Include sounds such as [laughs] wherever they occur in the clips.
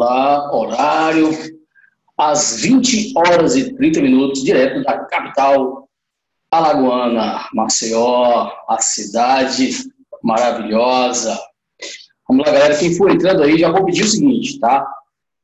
lá, horário, às 20 horas e 30 minutos, direto da capital alagoana, Maceió, a cidade maravilhosa. Vamos lá, galera, quem for entrando aí, já vou pedir o seguinte, tá?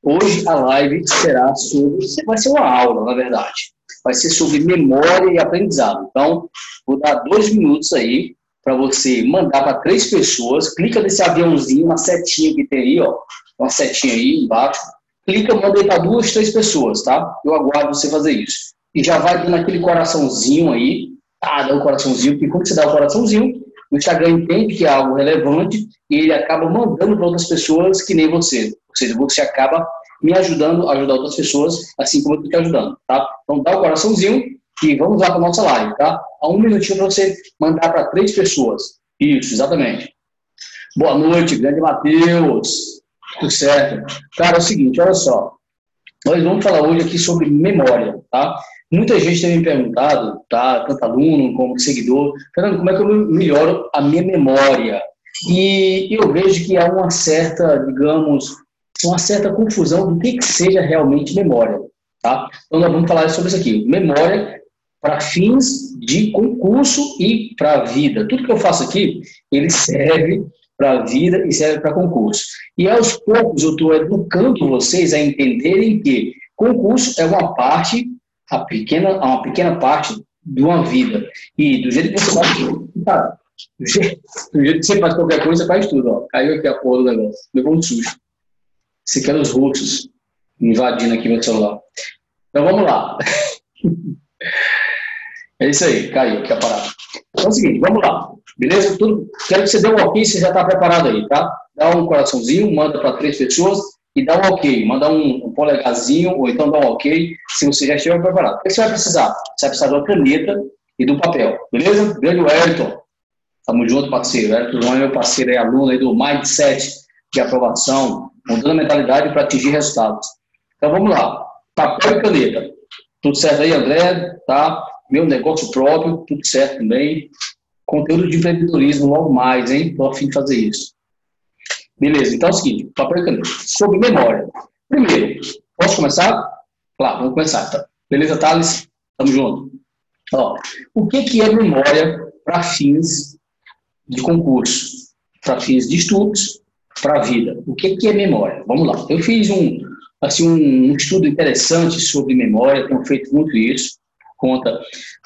Hoje a live será sobre, vai ser uma aula, na verdade, vai ser sobre memória e aprendizado. Então, vou dar dois minutos aí para você mandar para três pessoas, clica nesse aviãozinho, uma setinha que tem aí, ó, uma setinha aí embaixo, clica, manda para duas, três pessoas, tá? Eu aguardo você fazer isso. E já vai dando aquele coraçãozinho aí, tá? Dá o um coraçãozinho, porque quando você dá o um coraçãozinho, o Instagram entende que é algo relevante e ele acaba mandando para outras pessoas que nem você. Ou seja, você acaba me ajudando a ajudar outras pessoas, assim como eu estou te ajudando, tá? Então dá o um coraçãozinho e vamos lá para a nossa live, tá? Há um minutinho para você mandar para três pessoas. Isso, exatamente. Boa noite, grande Matheus. Tudo certo? Cara, é o seguinte, olha só. Nós vamos falar hoje aqui sobre memória, tá? Muita gente tem me perguntado, tá? Tanto aluno como seguidor, Fernando, como é que eu melhoro a minha memória? E eu vejo que há uma certa, digamos, uma certa confusão do que, que seja realmente memória, tá? Então nós vamos falar sobre isso aqui. Memória para fins de concurso e para a vida. Tudo que eu faço aqui, ele serve para a vida e serve para concurso. E aos poucos eu estou educando vocês a entenderem que concurso é uma parte, a pequena, uma pequena parte de uma vida. E do jeito que você faz, cara, do jeito, do jeito que você faz qualquer coisa, você faz tudo. Ó. Caiu aqui a porra do negócio. Levou um susto. Você quer os russos invadindo aqui meu celular. Então vamos lá. [laughs] É isso aí, caiu aqui a parada. Então é o seguinte, vamos lá. Beleza? Tudo, quero que você dê um ok, você já está preparado aí, tá? Dá um coraçãozinho, manda para três pessoas e dá um ok. Manda um, um polegarzinho ou então dá um ok se você já estiver preparado. O que você vai precisar? Você vai precisar de uma caneta e do papel. Beleza? Grande Wellington. Tamo junto, parceiro. Wellington é meu parceiro, é aluno aí do Mindset de aprovação, mudando a mentalidade para atingir resultados. Então vamos lá. Papel e caneta. Tudo certo aí, André? Tá? Meu negócio próprio, tudo certo também. Conteúdo de empreendedorismo logo mais, hein? Estou afim de fazer isso. Beleza, então é o seguinte, papel caneta. Sobre memória. Primeiro, posso começar? Claro, vamos começar. Tá? Beleza, Thales? Tamo junto. Ó, o que, que é memória para fins de concurso? Para fins de estudos, para a vida. O que, que é memória? Vamos lá. Eu fiz um, assim, um estudo interessante sobre memória, tenho feito muito isso conta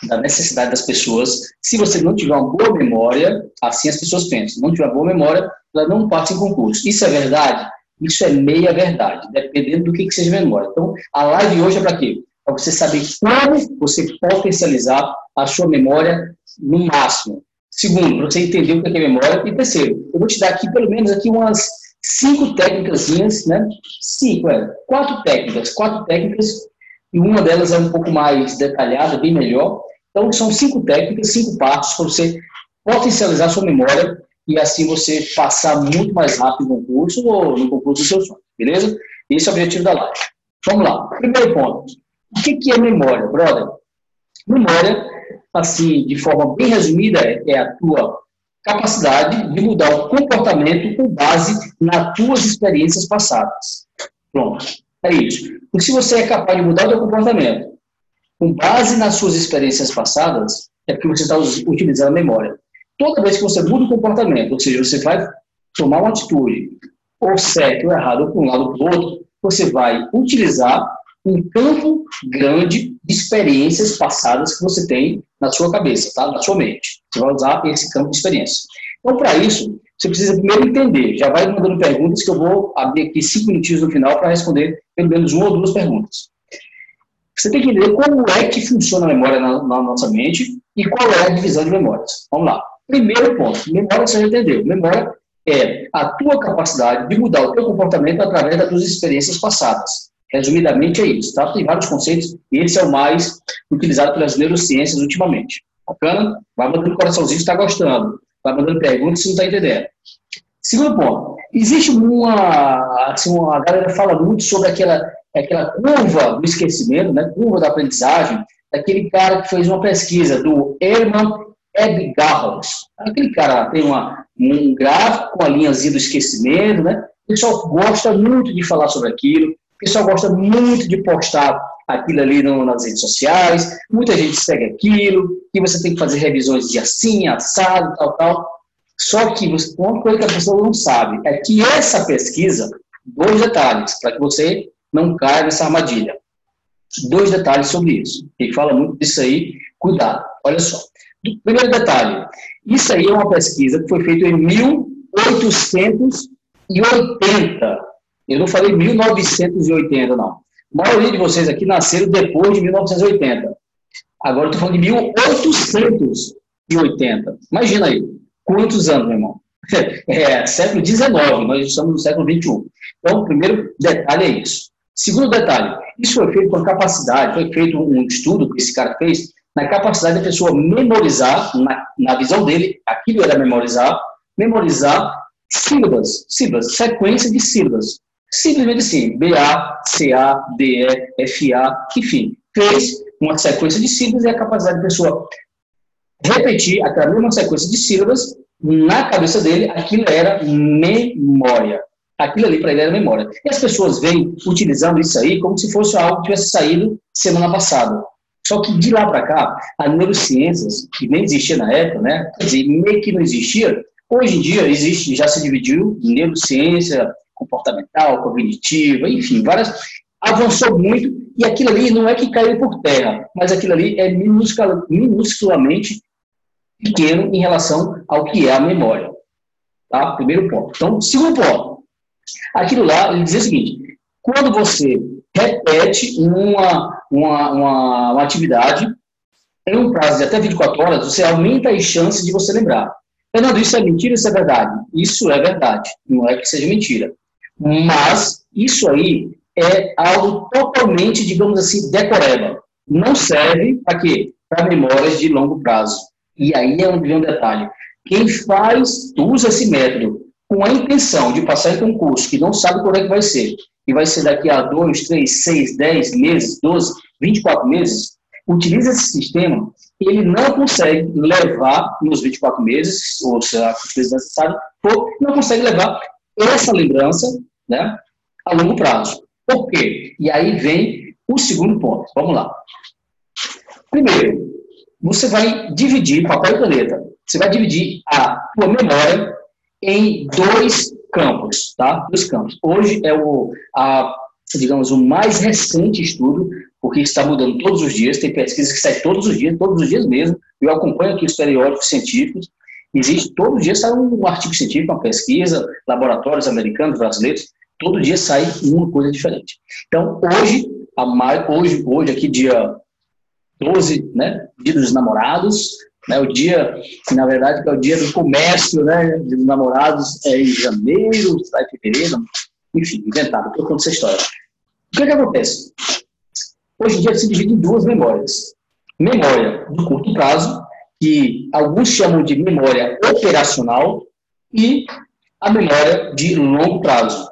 da necessidade das pessoas. Se você não tiver uma boa memória, assim as pessoas pensam, não tiver uma boa memória, ela não passa em concurso. Isso é verdade? Isso é meia verdade, dependendo do que, que seja memória. Então, a live hoje é para quê? Para você saber como você potencializar a sua memória no máximo. Segundo, para você entender o que é memória. E terceiro, eu vou te dar aqui pelo menos aqui umas cinco técnicas, né? Cinco, é, quatro técnicas, quatro técnicas e uma delas é um pouco mais detalhada, bem melhor. Então, são cinco técnicas, cinco passos para você potencializar sua memória e assim você passar muito mais rápido no concurso ou no concurso do seu sonho, beleza? Esse é o objetivo da live. Vamos lá. Primeiro ponto. O que é memória, brother? Memória, assim, de forma bem resumida, é a tua capacidade de mudar o comportamento com base nas tuas experiências passadas. Pronto. É isso. Porque se você é capaz de mudar o seu comportamento com base nas suas experiências passadas, é porque você está utilizando a memória. Toda vez que você muda o comportamento, ou seja, você vai tomar uma atitude, ou certo ou errado, ou para um lado ou para o outro, você vai utilizar um campo grande de experiências passadas que você tem na sua cabeça, tá? na sua mente. Você vai usar esse campo de experiência. Então, para isso, você precisa primeiro entender. Já vai mandando perguntas que eu vou abrir aqui cinco minutinhos no final para responder pelo menos uma ou duas perguntas. Você tem que entender como é que funciona a memória na, na nossa mente e qual é a divisão de memórias. Vamos lá. Primeiro ponto, memória você já entendeu. Memória é a tua capacidade de mudar o teu comportamento através das tuas experiências passadas. Resumidamente é isso, tá? Tem vários conceitos e esse é o mais utilizado pelas neurociências ultimamente. Bacana? Vai mandando coraçãozinho se está gostando. Vai mandando perguntas se não está entendendo. Segundo ponto, existe uma, assim, a galera fala muito sobre aquela, aquela curva do esquecimento, né, curva da aprendizagem, daquele cara que fez uma pesquisa, do Herman Ebbinghaus. Aquele cara tem uma, um gráfico com a linhazinha do esquecimento, né? O pessoal gosta muito de falar sobre aquilo, o pessoal gosta muito de postar aquilo ali no, nas redes sociais, muita gente segue aquilo, e você tem que fazer revisões de assim, assado, tal, tal. Só que você, uma coisa que a pessoa não sabe é que essa pesquisa, dois detalhes, para que você não caia nessa armadilha. Dois detalhes sobre isso. Ele fala muito disso aí, cuidado. Olha só. Primeiro detalhe, isso aí é uma pesquisa que foi feita em 1880. Eu não falei 1980, não. A maioria de vocês aqui nasceram depois de 1980. Agora eu estou falando de 1880. Imagina aí, quantos anos, meu irmão? [laughs] É, século XIX, nós estamos no século XXI. Então, o primeiro detalhe é isso. Segundo detalhe, isso foi feito com capacidade, foi feito um estudo que esse cara fez na capacidade da pessoa memorizar, na, na visão dele, aquilo era memorizar, memorizar sílabas, sílabas, sequência de sílabas. Simplesmente assim, BA, CA, DE, FA, enfim, fez uma sequência de sílabas e a capacidade da pessoa repetir aquela mesma sequência de sílabas na cabeça dele, aquilo era memória. Aquilo ali para ele era memória. E as pessoas vêm utilizando isso aí como se fosse algo que tivesse saído semana passada. Só que de lá para cá, a neurociências, que nem existia na época, né? quer dizer, meio que não existia, hoje em dia existe, já se dividiu neurociência comportamental, cognitiva, enfim, várias. Avançou muito e aquilo ali não é que caiu por terra, mas aquilo ali é minuscula, minusculamente pequeno em relação ao que é a memória. Tá? Primeiro ponto. Então, segundo ponto. Aquilo lá, ele dizia o seguinte: quando você repete uma, uma, uma, uma atividade em um prazo de até 24 horas, você aumenta as chances de você lembrar. Fernando, isso é mentira ou isso é verdade? Isso é verdade, não é que seja mentira. Mas isso aí é algo totalmente, digamos assim, decoreba. Não serve para quê? Para memórias de longo prazo. E aí é um, um detalhe. Quem faz, usa esse método com a intenção de passar em concurso, que não sabe quando é que vai ser, e vai ser daqui a 2, 3, 6, 10 meses, 12, 24 meses, utiliza esse sistema, ele não consegue levar nos 24 meses, ou se a vezes necessário não consegue levar essa lembrança né, a longo prazo. Por quê? E aí vem o segundo ponto. Vamos lá. Primeiro, você vai dividir papel e caneta. Você vai dividir a tua memória em dois campos, tá? Dois campos. Hoje é o, a, digamos, o mais recente estudo, porque está mudando todos os dias, tem pesquisas que saem todos os dias, todos os dias mesmo. Eu acompanho aqui os periódicos científicos. Existe, todo dia sai um artigo científico, uma pesquisa, laboratórios americanos, brasileiros, todo dia sai uma coisa diferente. Então, hoje, a mais, hoje, hoje aqui, dia 12, né, dia dos namorados, né, o dia, que na verdade é o dia do comércio, né, dos namorados é em janeiro, sai fevereiro, enfim, inventado, estou contando essa história. O que, é que acontece? Hoje em dia se divide em duas memórias. Memória de curto prazo, que alguns chamam de memória operacional, e a memória de longo prazo.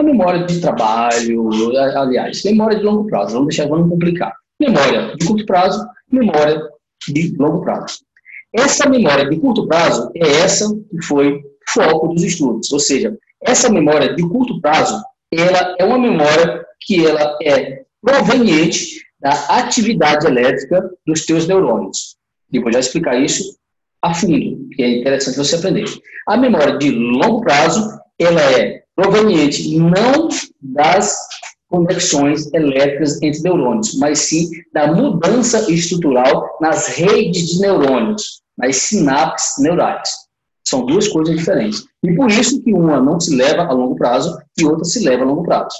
A memória de trabalho, aliás, memória de longo prazo, vamos deixar, vamos complicar. Memória de curto prazo, memória de longo prazo. Essa memória de curto prazo é essa que foi foco dos estudos, ou seja, essa memória de curto prazo, ela é uma memória que ela é proveniente da atividade elétrica dos teus neurônios. Depois já explicar isso a fundo, que é interessante você aprender. A memória de longo prazo, ela é proveniente não das conexões elétricas entre neurônios, mas sim da mudança estrutural nas redes de neurônios, nas sinapses neurais. São duas coisas diferentes. E por isso que uma não se leva a longo prazo e outra se leva a longo prazo.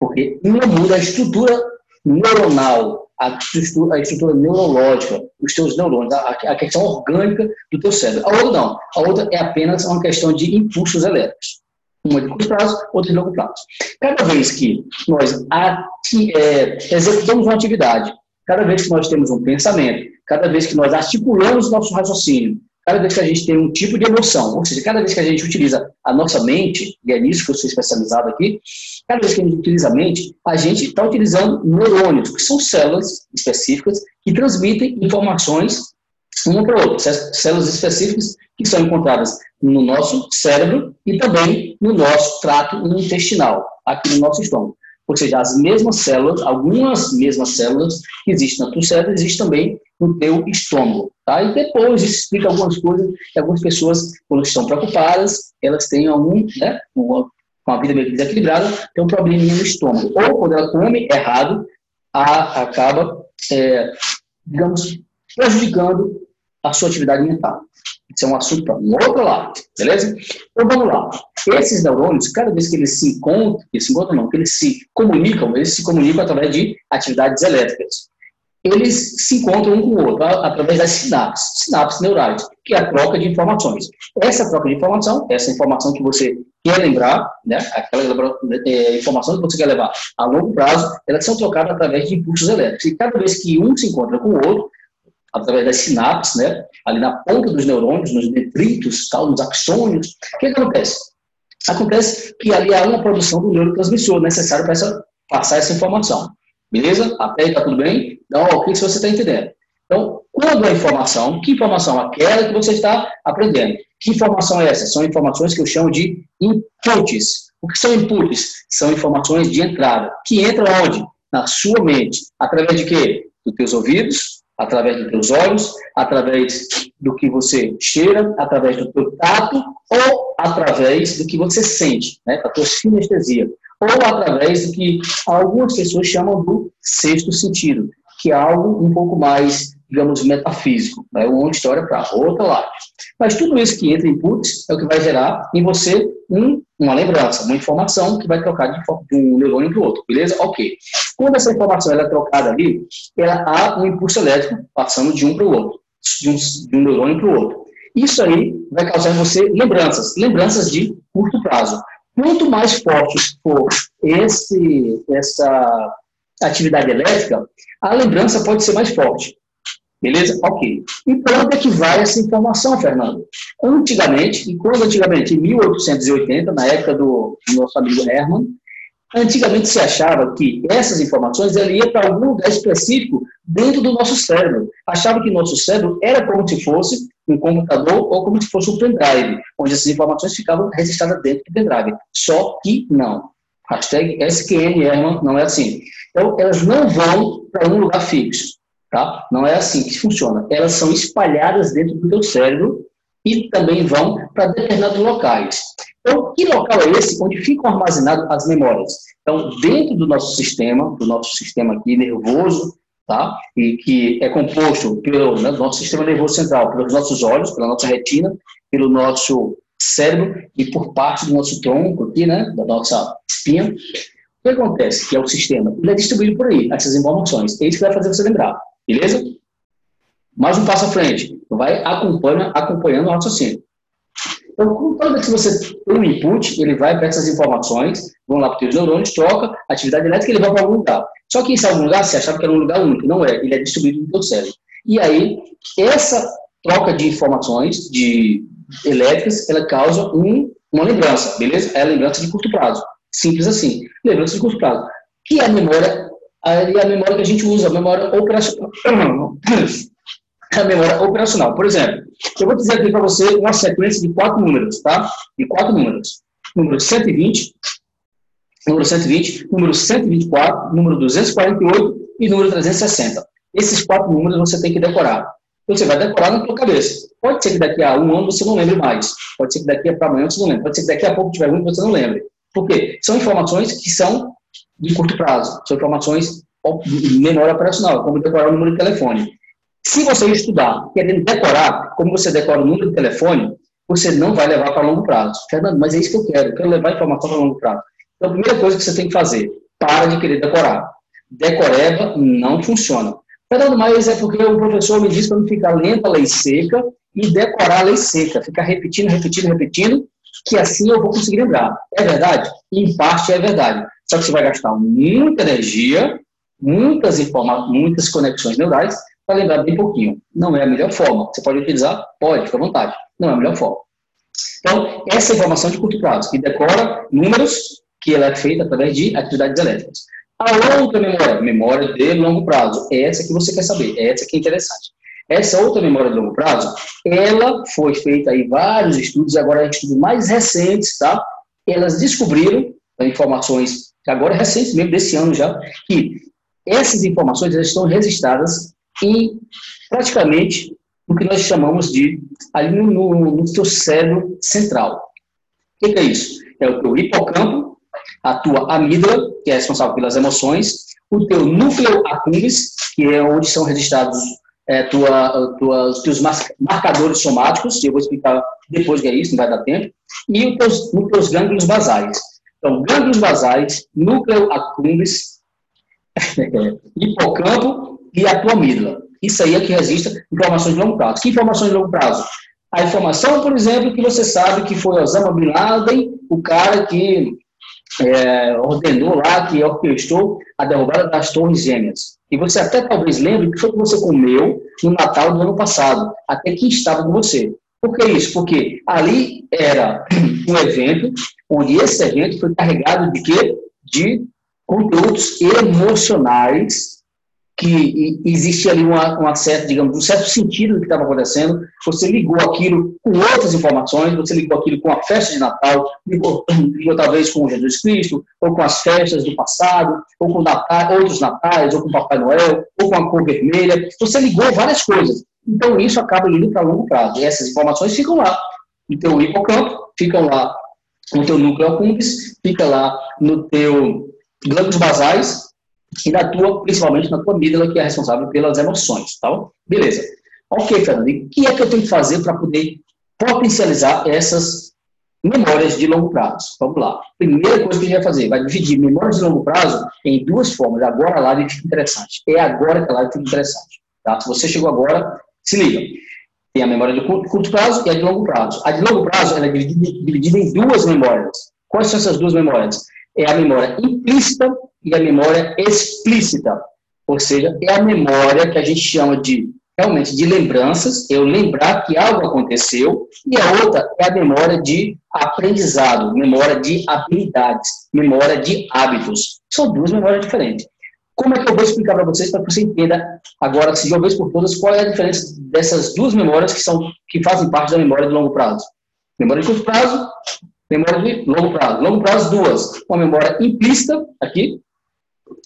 Porque uma muda a estrutura neuronal, a estrutura, a estrutura neurológica, os teus neurônios, a, a questão orgânica do teu cérebro. A outra não. A outra é apenas uma questão de impulsos elétricos uma de curto prazo, outra de longo prazo. Cada vez que nós ati, é, executamos uma atividade, cada vez que nós temos um pensamento, cada vez que nós articulamos nosso raciocínio, cada vez que a gente tem um tipo de emoção, ou seja, cada vez que a gente utiliza a nossa mente, e é nisso que eu sou especializado aqui, cada vez que a gente utiliza a mente, a gente está utilizando neurônios, que são células específicas que transmitem informações uma para outra, células específicas que são encontradas no nosso cérebro e também no nosso trato intestinal, aqui no nosso estômago. Ou seja, as mesmas células, algumas mesmas células que existem no teu cérebro, existem também no teu estômago. Tá? E depois isso explica algumas coisas que algumas pessoas, quando estão preocupadas, elas têm algum, né, uma, com a vida meio desequilibrada, tem um probleminha no estômago. Ou quando ela come errado, a, acaba, é, digamos, prejudicando a sua atividade mental. Isso é um assunto para um outro lado, beleza? Então vamos lá. Esses neurônios, cada vez que eles se encontram, eles se encontram não, que eles se comunicam, eles se comunicam através de atividades elétricas. Eles se encontram um com o outro através das sinapses, sinapses neurais, que é a troca de informações. Essa troca de informação, essa informação que você quer lembrar, né, aquela é, informação que você quer levar a longo prazo, elas são trocadas através de impulsos elétricos. E cada vez que um se encontra com o outro, através das sinapses, né, ali na ponta dos neurônios, nos detritos, tal, nos axônios, o que, que acontece? Acontece que ali há uma produção do neurotransmissor necessário para essa, passar essa informação. Beleza? Até aí está tudo bem? Dá um ok se você está entendendo. Então, quando a informação, que informação? Aquela que você está aprendendo. Que informação é essa? São informações que eu chamo de inputs. O que são inputs? São informações de entrada. Que entram onde? Na sua mente. Através de quê? Dos teus ouvidos, através dos teus olhos, através do que você cheira, através do teu tato ou através do que você sente, né, a tua sinestesia, ou através do que algumas pessoas chamam do sexto sentido, que é algo um pouco mais, digamos, metafísico, né, uma história para outra live. Mas tudo isso que entra em inputs é o que vai gerar em você um, uma lembrança, uma informação que vai trocar de, de um neurônio para o outro, beleza? Ok. Quando essa informação é trocada ali, ela, há um impulso elétrico passando de um para o outro, de um, de um neurônio para o outro. Isso aí vai causar em você lembranças, lembranças de curto prazo. Quanto mais forte for esse, essa atividade elétrica, a lembrança pode ser mais forte. Beleza? Ok. E para onde é que vai essa informação, Fernando? Antigamente, e quando antigamente? Em 1880, na época do nosso amigo Herman, antigamente se achava que essas informações iam para algum lugar específico dentro do nosso cérebro. Achava que nosso cérebro era como se fosse um computador ou como se fosse um pendrive, onde essas informações ficavam registradas dentro do pendrive. Só que não. Hashtag SQN não é assim. Então, elas não vão para um lugar fixo. Tá? Não é assim que funciona. Elas são espalhadas dentro do teu cérebro e também vão para determinados locais. Então, que local é esse onde ficam armazenadas as memórias? Então, dentro do nosso sistema, do nosso sistema aqui nervoso, tá? E que é composto pelo né, nosso sistema nervoso central, pelos nossos olhos, pela nossa retina, pelo nosso cérebro e por parte do nosso tronco aqui, né, da nossa espinha. O que acontece? Que é o sistema, ele é distribuído por aí, essas informações. É isso que vai fazer você lembrar. Beleza? Mais um passo à frente. Vai acompanha, acompanhando o raciocínio. Então, toda vez que você tem um input, ele vai para essas informações, vão lá para os neurônios, troca, atividade elétrica, ele vai para algum lugar. Só que em algum lugar, você achava que era um lugar único. Não é, ele é distribuído no seu cérebro. E aí, essa troca de informações de elétricas, ela causa um, uma lembrança, beleza? É a lembrança de curto prazo. Simples assim. Lembrança de curto prazo. Que é a memória ali a memória que a gente usa, a memória operacional. [clears throat] A memória operacional. Por exemplo, eu vou dizer aqui para você uma sequência de quatro números, tá? De quatro números. Número 120, número 120, número 124, número 248 e número 360. Esses quatro números você tem que decorar. Você vai decorar na sua cabeça. Pode ser que daqui a um ano você não lembre mais. Pode ser que daqui para amanhã você não lembre. Pode ser que daqui a pouco tiver ruim você não lembre. Por quê? São informações que são de curto prazo, são informações de memória operacional, como decorar o número de telefone. Se você estudar querendo decorar, como você decora o número de telefone, você não vai levar para longo prazo. Fernando, mas é isso que eu quero, eu quero levar informação para longo prazo. Então, a primeira coisa que você tem que fazer, para de querer decorar. Decoreba não funciona. Fernando, mas é porque o professor me disse para não ficar lendo a lei seca e decorar a lei seca, ficar repetindo, repetindo, repetindo, que assim eu vou conseguir lembrar. É verdade? Em parte é verdade. Só que você vai gastar muita energia, muitas informações, muitas conexões neurais para lembrar bem pouquinho. Não é a melhor forma. Você pode utilizar? Pode, fica à vontade. Não é a melhor forma. Então, essa é informação de curto prazo, que decora números que ela é feita através de atividades elétricas. A outra memória, memória de longo prazo, é essa que você quer saber, é essa que é interessante. Essa outra memória de longo prazo, ela foi feita aí vários estudos, agora estudos mais recentes, tá? Elas descobriram né, informações, agora recentes mesmo, desse ano já, que essas informações estão registradas em praticamente o que nós chamamos de ali no, no, no seu cérebro central. O que, que é isso? É o teu hipocampo, a tua amígdala, que é responsável pelas emoções, o teu núcleo accumbens, que é onde são registrados é, tua, tua, os teus marcadores somáticos, eu vou explicar depois que é isso, não vai dar tempo, e os teus, os teus gânglios basais. Então, gânglios basais, núcleo accumbens, [laughs] hipocampo e a tua amígdala. Isso aí é que registra informações de longo prazo. Que informações de longo prazo? A informação, por exemplo, que você sabe que foi Osama Bin Laden, o cara que é, ordenou lá, que orquestrou a derrubada das Torres Gêmeas. E você até talvez lembre que foi que você comeu no Natal do ano passado, até que estava com você. Por que isso? Porque ali era [clears throat] um evento onde esse evento foi carregado de quê? De conteúdos emocionais que existia ali uma, uma digamos, um certo sentido do que estava acontecendo, você ligou aquilo com outras informações, você ligou aquilo com a festa de Natal, ligou, [clears throat] ligou talvez com Jesus Cristo, ou com as festas do passado, ou com Natal, outros natais, ou com Papai Noel, ou com a cor vermelha, você ligou várias coisas. Então isso acaba indo para longo prazo, e essas informações ficam lá, no teu hipocampo, ficam lá. No teu núcleo accumbens, fica lá no teu glândulos basais, e na tua, principalmente na tua amígdala, que é responsável pelas emoções, tá? Beleza. Ok, Fernando, e o que é que eu tenho que fazer para poder potencializar essas memórias de longo prazo? Vamos lá. Primeira coisa que a gente vai fazer, vai dividir memórias de longo prazo em duas formas. Agora a live fica interessante. É agora que a live fica interessante. Tá? Se você chegou agora, se liga. Tem a memória de curto prazo e a de longo prazo. A de longo prazo ela é dividida, dividida em duas memórias. Quais são essas duas memórias? É a memória implícita e a memória explícita, ou seja, é a memória que a gente chama de realmente de lembranças, eu lembrar que algo aconteceu, e a outra é a memória de aprendizado, memória de habilidades, memória de hábitos. São duas memórias diferentes. Como é que eu vou explicar para vocês para que você entenda agora, de uma vez por todas, qual é a diferença dessas duas memórias que são que fazem parte da memória de longo prazo? Memória de curto prazo, memória de longo prazo. Longo prazo, duas. Uma memória implícita, aqui,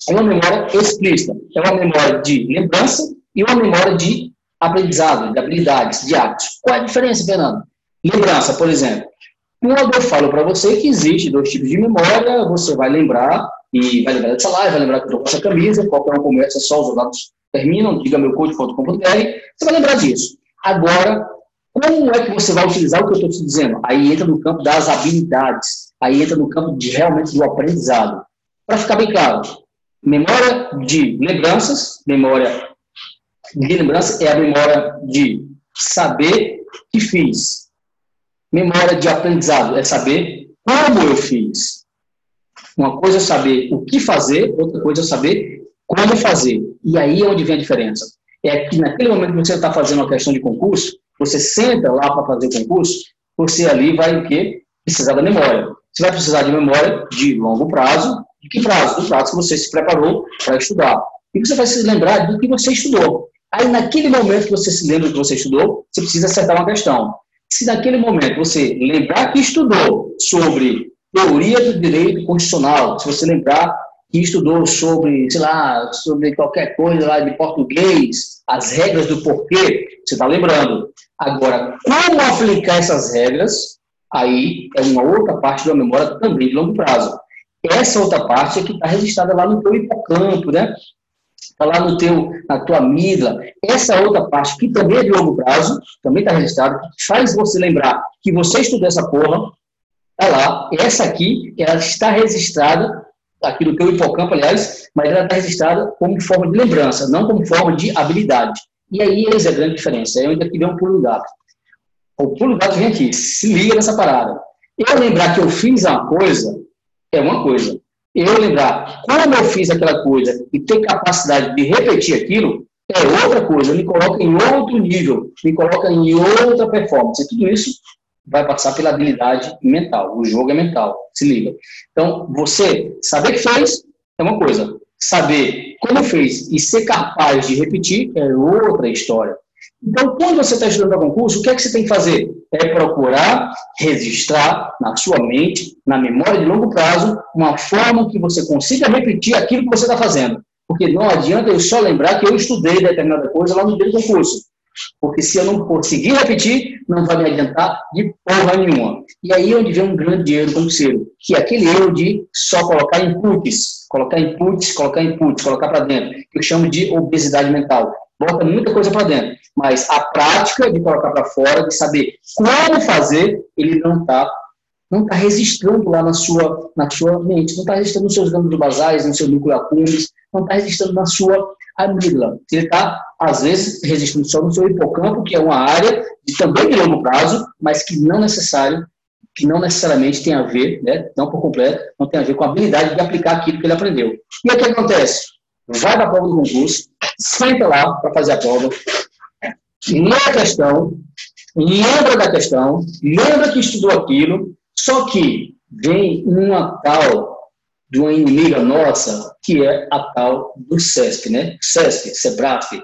é uma memória explícita. É uma memória de lembrança e uma memória de aprendizado, de habilidades, de hábitos. Qual é a diferença, Fernando? Lembrança, por exemplo. Quando eu falo para você que existe dois tipos de memória, você vai lembrar, e vai lembrar dessa live, vai lembrar que com essa camisa, qualquer um começa, só os dados terminam, diga meu code.com.br, você vai lembrar disso. Agora, como é que você vai utilizar o que eu estou te dizendo? Aí entra no campo das habilidades, aí entra no campo de realmente do aprendizado. Para ficar bem claro, Memória de lembranças, memória de lembrança é a memória de saber que fiz. Memória de aprendizado é saber como eu fiz. Uma coisa é saber o que fazer, outra coisa é saber como fazer. E aí é onde vem a diferença. É que naquele momento que você está fazendo uma questão de concurso, você senta lá para fazer o concurso, você ali vai o quê? Precisar da memória. Você vai precisar de memória de longo prazo, de que prazo? Do prazo que você se preparou para estudar. E você vai se lembrar do que você estudou. Aí, naquele momento que você se lembra do que você estudou, você precisa acertar uma questão. Se naquele momento você lembrar que estudou sobre teoria do direito constitucional, se você lembrar que estudou sobre, sei lá, sobre qualquer coisa lá de português, as regras do porquê, você está lembrando. Agora, como aplicar essas regras, aí é uma outra parte da memória também de longo prazo. Essa outra parte é que está registrada lá no teu hipocampo, né? Está lá no teu, na tua amígdala. Essa outra parte, que também é de longo prazo, também está registrada, faz você lembrar que você estudou essa porra, está lá. Essa aqui, ela está registrada aqui no teu hipocampo, aliás, mas ela está registrada como forma de lembrança, não como forma de habilidade. E aí essa é a grande diferença. Onde aqui vem um pulo do gato. O pulo do gato vem aqui. Se liga nessa parada. Eu lembrar que eu fiz uma coisa, é uma coisa. Eu lembrar como eu fiz aquela coisa e ter capacidade de repetir aquilo é outra coisa. Me coloca em outro nível, me coloca em outra performance. E tudo isso vai passar pela habilidade mental. O jogo é mental. Se liga. Então, você saber que fez é uma coisa. Saber como fez e ser capaz de repetir é outra história. Então, quando você está estudando para concurso, o que é que você tem que fazer? É procurar registrar na sua mente, na memória de longo prazo, uma forma que você consiga repetir aquilo que você está fazendo. Porque não adianta eu só lembrar que eu estudei determinada coisa lá no dia do concurso. Porque se eu não conseguir repetir, não vai me adiantar de porra nenhuma. E aí é onde vem um grande erro concurseiro, que é aquele erro de só colocar inputs, colocar inputs, colocar inputs, colocar para dentro, que eu chamo de obesidade mental. Bota muita coisa para dentro, mas a prática de colocar para fora, de saber como fazer, ele não está não está registrando lá na sua, na sua mente, não está registrando nos seus gânglios basais, no seu núcleo accumbens, não está registrando na sua amígdala. Ele está, às vezes, registrando só no seu hipocampo, que é uma área de, também de longo prazo, mas que não necessário, que não necessariamente tem a ver, né, não por completo, não tem a ver com a habilidade de aplicar aquilo que ele aprendeu. E o que acontece? Vai para a prova do concurso, senta lá para fazer a prova, lê a questão, lembra da questão, lembra que estudou aquilo, só que vem uma tal de uma inimiga nossa, que é a tal do SESC, né? SESC, SEBRAF,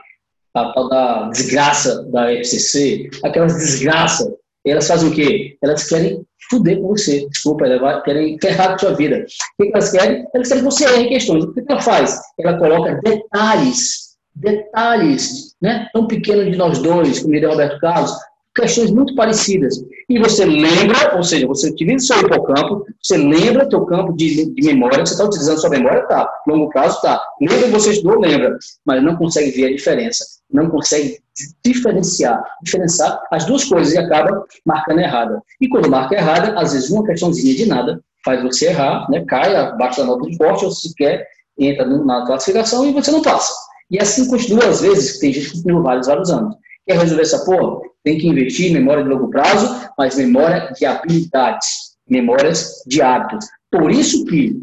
a tal da desgraça da FCC, aquelas desgraças, elas fazem o quê? Elas querem fuder com você, desculpa, elas querem ferrar com sua vida. O que elas querem? Elas querem que você erre questões. O que ela faz? Ela coloca detalhes, detalhes, né? Tão pequenos de nós dois, como diria Roberto Carlos, questões muito parecidas. E você lembra, ou seja, você utiliza o seu hipocampo, você lembra teu campo de, de memória, você está utilizando sua memória, tá. Longo prazo, tá. Lembra que você estudou, lembra. Mas não consegue ver a diferença. Não consegue diferenciar, diferenciar as duas coisas e acaba marcando errada. E quando marca errada, às vezes uma questãozinha de nada faz você errar, né, cai abaixo da nota de corte, ou sequer entra na classificação e você não passa. E assim continua às vezes, tem gente que continua vários, vários anos. Quer resolver essa porra? Tem que investir em memória de longo prazo, mas memória de habilidades, memórias de hábitos. Por isso que,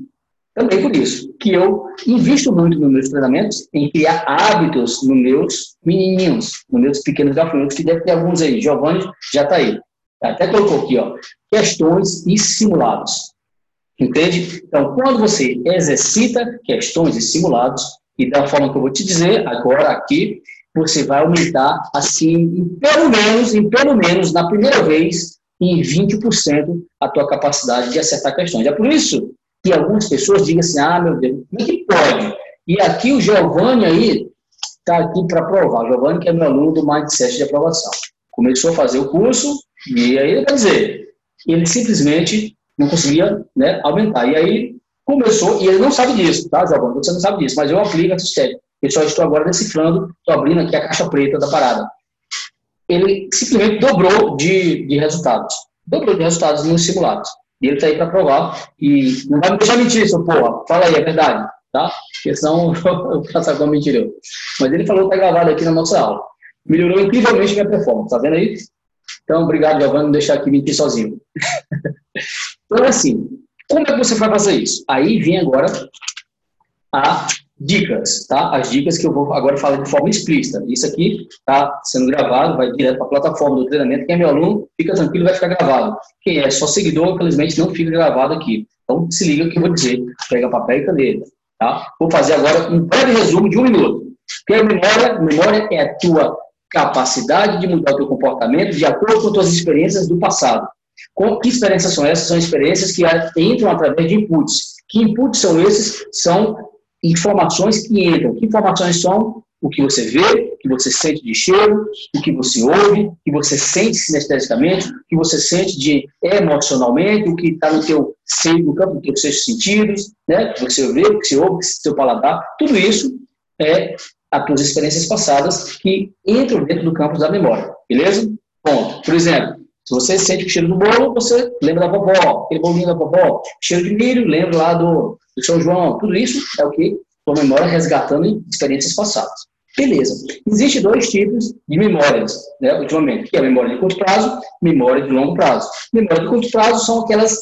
também por isso, que eu invisto muito nos meus treinamentos em criar hábitos nos meus menininhos, nos meus pequenos gafanhotos, que deve ter alguns aí. Giovanni já está aí. Até colocou aqui, ó, questões e simulados. Entende? Então, quando você exercita questões e simulados, e da forma que eu vou te dizer agora aqui, você vai aumentar, assim, em pelo menos, em pelo menos, na primeira vez, em 20% a tua capacidade de acertar questões. É por isso que algumas pessoas dizem assim, ah, meu Deus, como é que pode? E aqui o Giovanni aí está aqui para provar. O Giovanni que é meu aluno do Mindset de aprovação. Começou a fazer o curso e aí, quer dizer, ele simplesmente não conseguia né, aumentar. E aí começou, e ele não sabe disso, tá, Giovanni? Você não sabe disso, mas eu aplico essa técnica. Eu só estou agora decifrando, estou abrindo aqui a caixa preta da parada. Ele simplesmente dobrou de, de resultados. Dobrou de resultados nos simulados. E ele está aí para provar. E não vai me deixar mentir, seu porra. Fala aí, é verdade. Tá? Porque senão [laughs] eu faço alguma mentira. Mas ele falou que está gravado aqui na nossa aula. Melhorou incrivelmente minha performance. Tá vendo aí? Então, obrigado, Giovanni, não deixar aqui mentir sozinho. [laughs] então, assim, como é que você vai fazer isso? Aí vem agora a dicas, tá? As dicas que eu vou agora falar de forma explícita. Isso aqui está sendo gravado, vai direto para a plataforma do treinamento. Quem é meu aluno, fica tranquilo, vai ficar gravado. Quem é só seguidor, infelizmente, não fica gravado aqui. Então, se liga que eu vou dizer. Pega papel e caneta, tá? Vou fazer agora um breve resumo de um minuto. Que é memória? Memória é a tua capacidade de mudar o teu comportamento de acordo com as tuas experiências do passado. Que experiências são essas? São experiências que entram através de inputs. Que inputs são esses? São informações que entram. Que informações são? O que você vê, o que você sente de cheiro, o que você ouve, o que você sente sinesteticamente, o que você sente de emocionalmente, o que está no teu seio, no campo dos seus sentidos, né? o que você vê, o que você ouve, o seu paladar, tudo isso é as tuas experiências passadas que entram dentro do campo da memória, beleza? Ponto. Por exemplo, se você sente o cheiro do bolo, você lembra da vovó, aquele bolinho da vovó. Cheiro de milho, lembra lá do, do São João. Tudo isso é o que? Sua memória resgatando experiências passadas. Beleza. Existem dois tipos de memórias, né, ultimamente, que é a memória de curto prazo memória de longo prazo. Memória de curto prazo são aquelas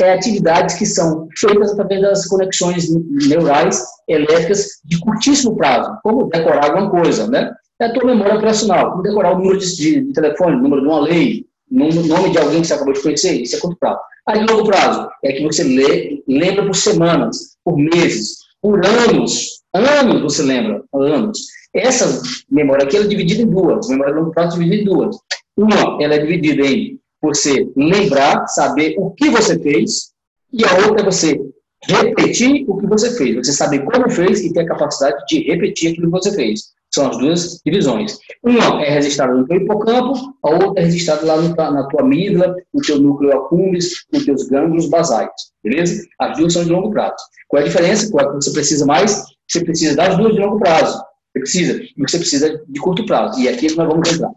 é, atividades que são feitas através das conexões neurais elétricas de curtíssimo prazo, como decorar alguma coisa, né? É a tua memória operacional, como decorar o número de, de telefone, o número de uma lei, o nome de alguém que você acabou de conhecer, isso é curto prazo. Aí, longo prazo, é que você lê, lembra por semanas, por meses, por anos. Anos você lembra, anos. Essa memória aqui ela é dividida em duas. A memória de longo prazo dividida em duas. Uma, ela é dividida em você lembrar, saber o que você fez, e a outra é você repetir o que você fez. Você saber como fez e ter a capacidade de repetir aquilo que você fez. São as duas divisões. Uma é registrada no teu hipocampo, a outra é registrada lá no, na tua amígdala, no teu núcleo accumbens, nos teus gânglios basais. Beleza? As duas são de longo prazo. Qual é a diferença? Qual é que você precisa mais? Você precisa das duas de longo prazo. Você precisa. E você precisa de curto prazo. E aqui que nós vamos entrar.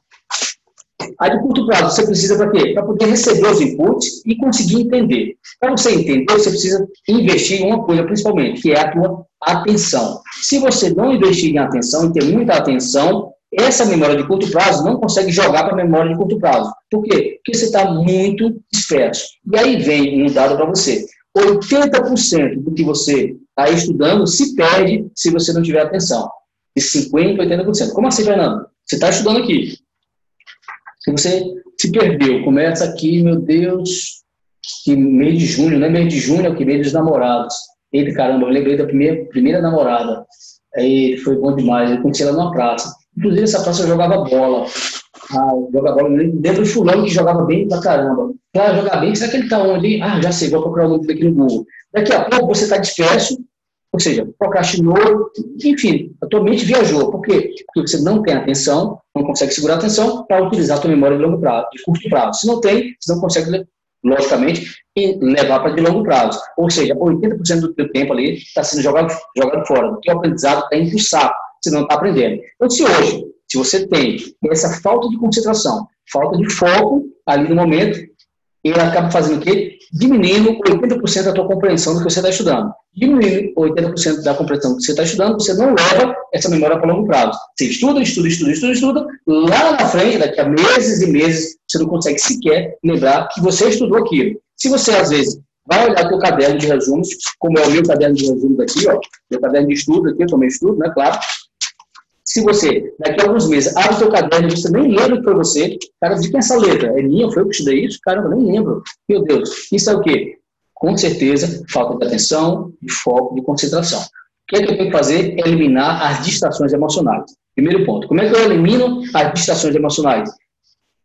A de curto prazo, você precisa para quê? Para poder receber os inputs e conseguir entender. Para você entender, você precisa investir em uma coisa, principalmente, que é a tua atenção. Se você não investir em atenção e ter muita atenção, essa memória de curto prazo não consegue jogar para a memória de curto prazo. Por quê? Porque você está muito disperso. E aí vem um dado para você. 80% do que você está estudando se perde se você não tiver atenção. De 50% a 80%. Como assim, Fernando? Você está estudando aqui. Se você se perdeu, começa aqui, meu Deus, que mês de junho, não é mês de junho, é o que mês dos namorados. Eita, caramba, eu lembrei da primeira, primeira namorada. Aí foi bom demais, eu conheci ela numa praça. Inclusive, essa praça eu jogava bola. Ah, jogava bola dentro do fulano que jogava bem pra caramba. Pra jogar bem, será que ele tá onde? Ah, já sei, vou procurar o nome dele no Google. Daqui a pouco você está disperso, ou seja, procrastinou, enfim, a tua mente viajou. Por quê? Porque você não tem atenção, não consegue segurar a atenção para utilizar a tua memória de longo prazo, de curto prazo. Se não tem, você não consegue, logicamente, levar para de longo prazo. Ou seja, 80% do teu tempo ali está sendo jogado, jogado fora. O teu aprendizado está indo saco, você não está aprendendo. Então, se hoje, se você tem essa falta de concentração, falta de foco ali no momento, ele acaba fazendo o quê? Diminuindo 80% da tua compreensão do que você está estudando. Diminuindo 80% da compreensão do que você está estudando, você não leva essa memória para longo prazo. Você estuda, estuda, estuda, estuda, estuda, lá na frente, daqui a meses e meses, você não consegue sequer lembrar que você estudou aquilo. Se você, às vezes, vai olhar teu caderno de resumos, como é o meu caderno de resumos aqui, ó, meu caderno de estudo aqui, eu também estudo, né, claro, se você, daqui a alguns meses, abre o seu caderno e você nem lembra foi você, cara, de quem é essa letra? É minha? Foi eu que estudei isso? Caramba, nem lembro. Meu Deus, isso é o quê? Com certeza, falta de atenção, de foco, de concentração. O que é que eu tenho que fazer? É eliminar as distrações emocionais. Primeiro ponto. Como é que eu elimino as distrações emocionais?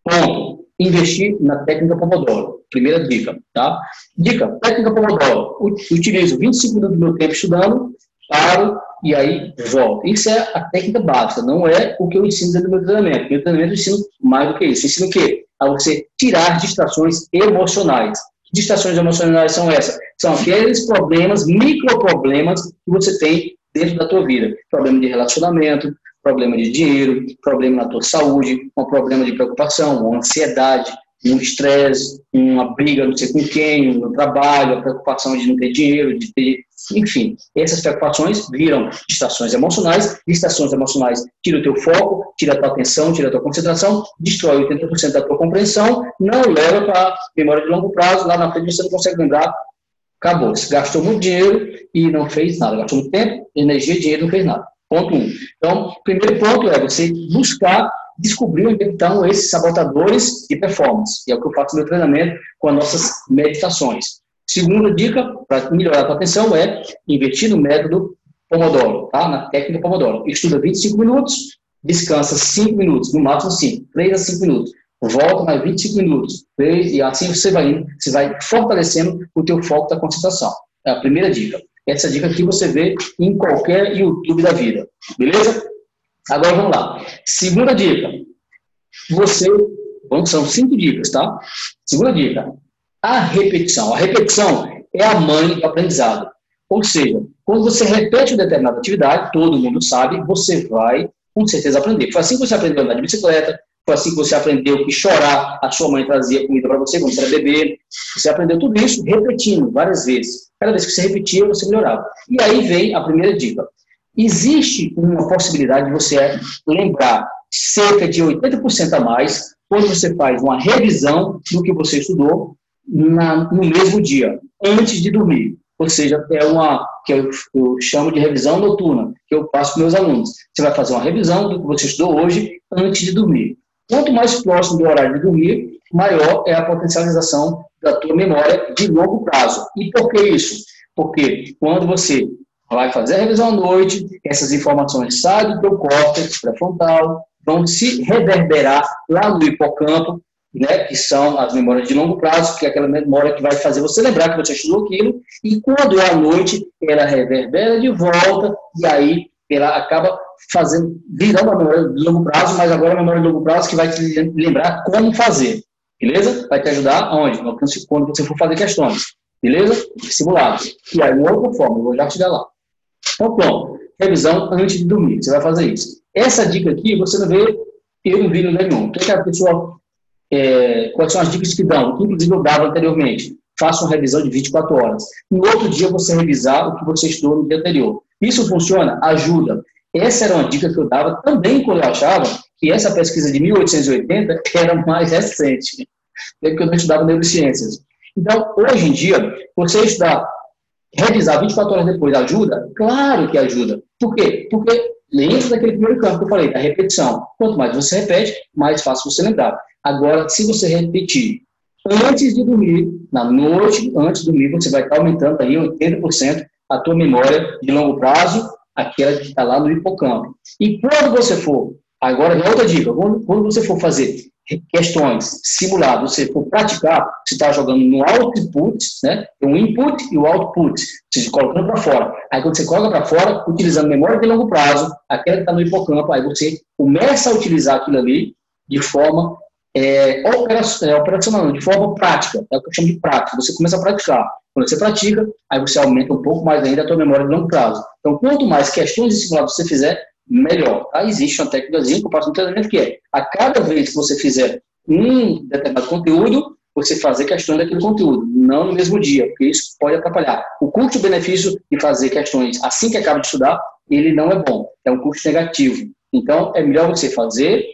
Ponto. Investir na técnica Pomodoro. Primeira dica, tá? Dica, técnica Pomodoro. Utilizo 25 minutos do meu tempo estudando, paro, e aí volta. Isso é a técnica básica, não é o que eu ensino dentro do meu treinamento. Meu treinamento eu ensino mais do que isso. Eu ensino o quê? A você tirar distrações emocionais. Distrações emocionais são essas? São aqueles problemas, microproblemas que você tem dentro da tua vida. Problema de relacionamento, problema de dinheiro, problema na tua saúde, um problema de preocupação, uma ansiedade, um estresse, uma briga não sei com quem, no trabalho, a preocupação de não ter dinheiro, de ter enfim, essas preocupações viram distrações emocionais, distrações emocionais tira o teu foco, tira a tua atenção, tira a tua concentração, destrói 80% da tua compreensão, não leva para memória de longo prazo, lá na frente você não consegue lembrar, acabou, você gastou muito dinheiro e não fez nada, gastou muito tempo, energia, dinheiro, não fez nada. Ponto um. Então, primeiro ponto é você buscar descobrir onde estão esses sabotadores de performance, e é o que eu faço no meu treinamento com as nossas meditações. Segunda dica para melhorar a tua atenção é investir no método Pomodoro, tá? na técnica Pomodoro. Estuda 25 minutos, descansa 5 minutos, no máximo 5, 3 a 5 minutos. Volta mais 25 minutos, 3, e assim você vai indo, você vai fortalecendo o teu foco da concentração. É a primeira dica. Essa dica aqui você vê em qualquer YouTube da vida, beleza? Agora vamos lá. Segunda dica. Você, são cinco dicas, tá? Segunda dica a repetição. A repetição é a mãe do aprendizado. Ou seja, quando você repete uma determinada atividade, todo mundo sabe, você vai com certeza aprender. Foi assim que você aprendeu a andar de bicicleta, foi assim que você aprendeu que chorar, a sua mãe trazia comida para você quando você era bebê. Você aprendeu tudo isso repetindo várias vezes. Cada vez que você repetia, você melhorava. E aí vem a primeira dica. Existe uma possibilidade de você lembrar cerca de 80% a mais quando você faz uma revisão do que você estudou na, no mesmo dia, antes de dormir. Ou seja, é uma que eu, eu chamo de revisão noturna, que eu passo para meus alunos. Você vai fazer uma revisão do que você estudou hoje antes de dormir. Quanto mais próximo do horário de dormir, maior é a potencialização da tua memória de longo prazo. E por que isso? Porque quando você vai fazer a revisão à noite, essas informações saem do teu córtex pré-frontal, vão se reverberar lá no hipocampo, né, que são as memórias de longo prazo, que é aquela memória que vai fazer você lembrar que você estudou aquilo, e quando é à noite, ela reverbera de volta, e aí ela acaba fazendo, virando a memória de longo prazo, mas agora é a memória de longo prazo que vai te lembrar como fazer, beleza? Vai te ajudar aonde? Quando você for fazer questões, beleza? Simulado. E aí, uma outra forma, eu vou já te dar lá. Então, pronto. Revisão antes de dormir. Você vai fazer isso. Essa dica aqui, você não vê, eu não vi no nenhum. O que, é que a pessoa, é, quais são as dicas que dão? Inclusive, eu dava anteriormente. Faça uma revisão de 24 horas. No outro dia, você revisar o que você estudou no dia anterior. Isso funciona? Ajuda. Essa era uma dica que eu dava também quando eu achava que essa pesquisa de 1880 era mais recente, porque eu não estudava neurociências. Então, hoje em dia, você estudar, revisar 24 horas depois ajuda? Claro que ajuda. Por quê? Porque dentro daquele primeiro campo que eu falei, da repetição. Quanto mais você repete, mais fácil você lembrar. Agora, se você repetir antes de dormir, na noite, antes de dormir, você vai estar aumentando aí 80% a tua memória de longo prazo, aquela que está lá no hipocampo. E quando você for, agora é outra dica, quando você for fazer questões simuladas, você for praticar, você está jogando no output, né? Um input e o output, você colocando para fora. Aí quando você coloca para fora, utilizando memória de longo prazo, aquela que está no hipocampo, aí você começa a utilizar aquilo ali de forma é, é operacional, de forma prática, é o que eu chamo de prática. Você começa a praticar. Quando você pratica, aí você aumenta um pouco mais ainda a tua memória de longo prazo. Então, quanto mais questões de simulado você fizer, melhor. Tá? Existe uma técnica que eu passo no treinamento que é, a cada vez que você fizer um determinado conteúdo, você fazer questões daquele conteúdo, não no mesmo dia, porque isso pode atrapalhar. O custo-benefício de fazer questões assim que acaba de estudar, ele não é bom, é um custo negativo. Então, é melhor você fazer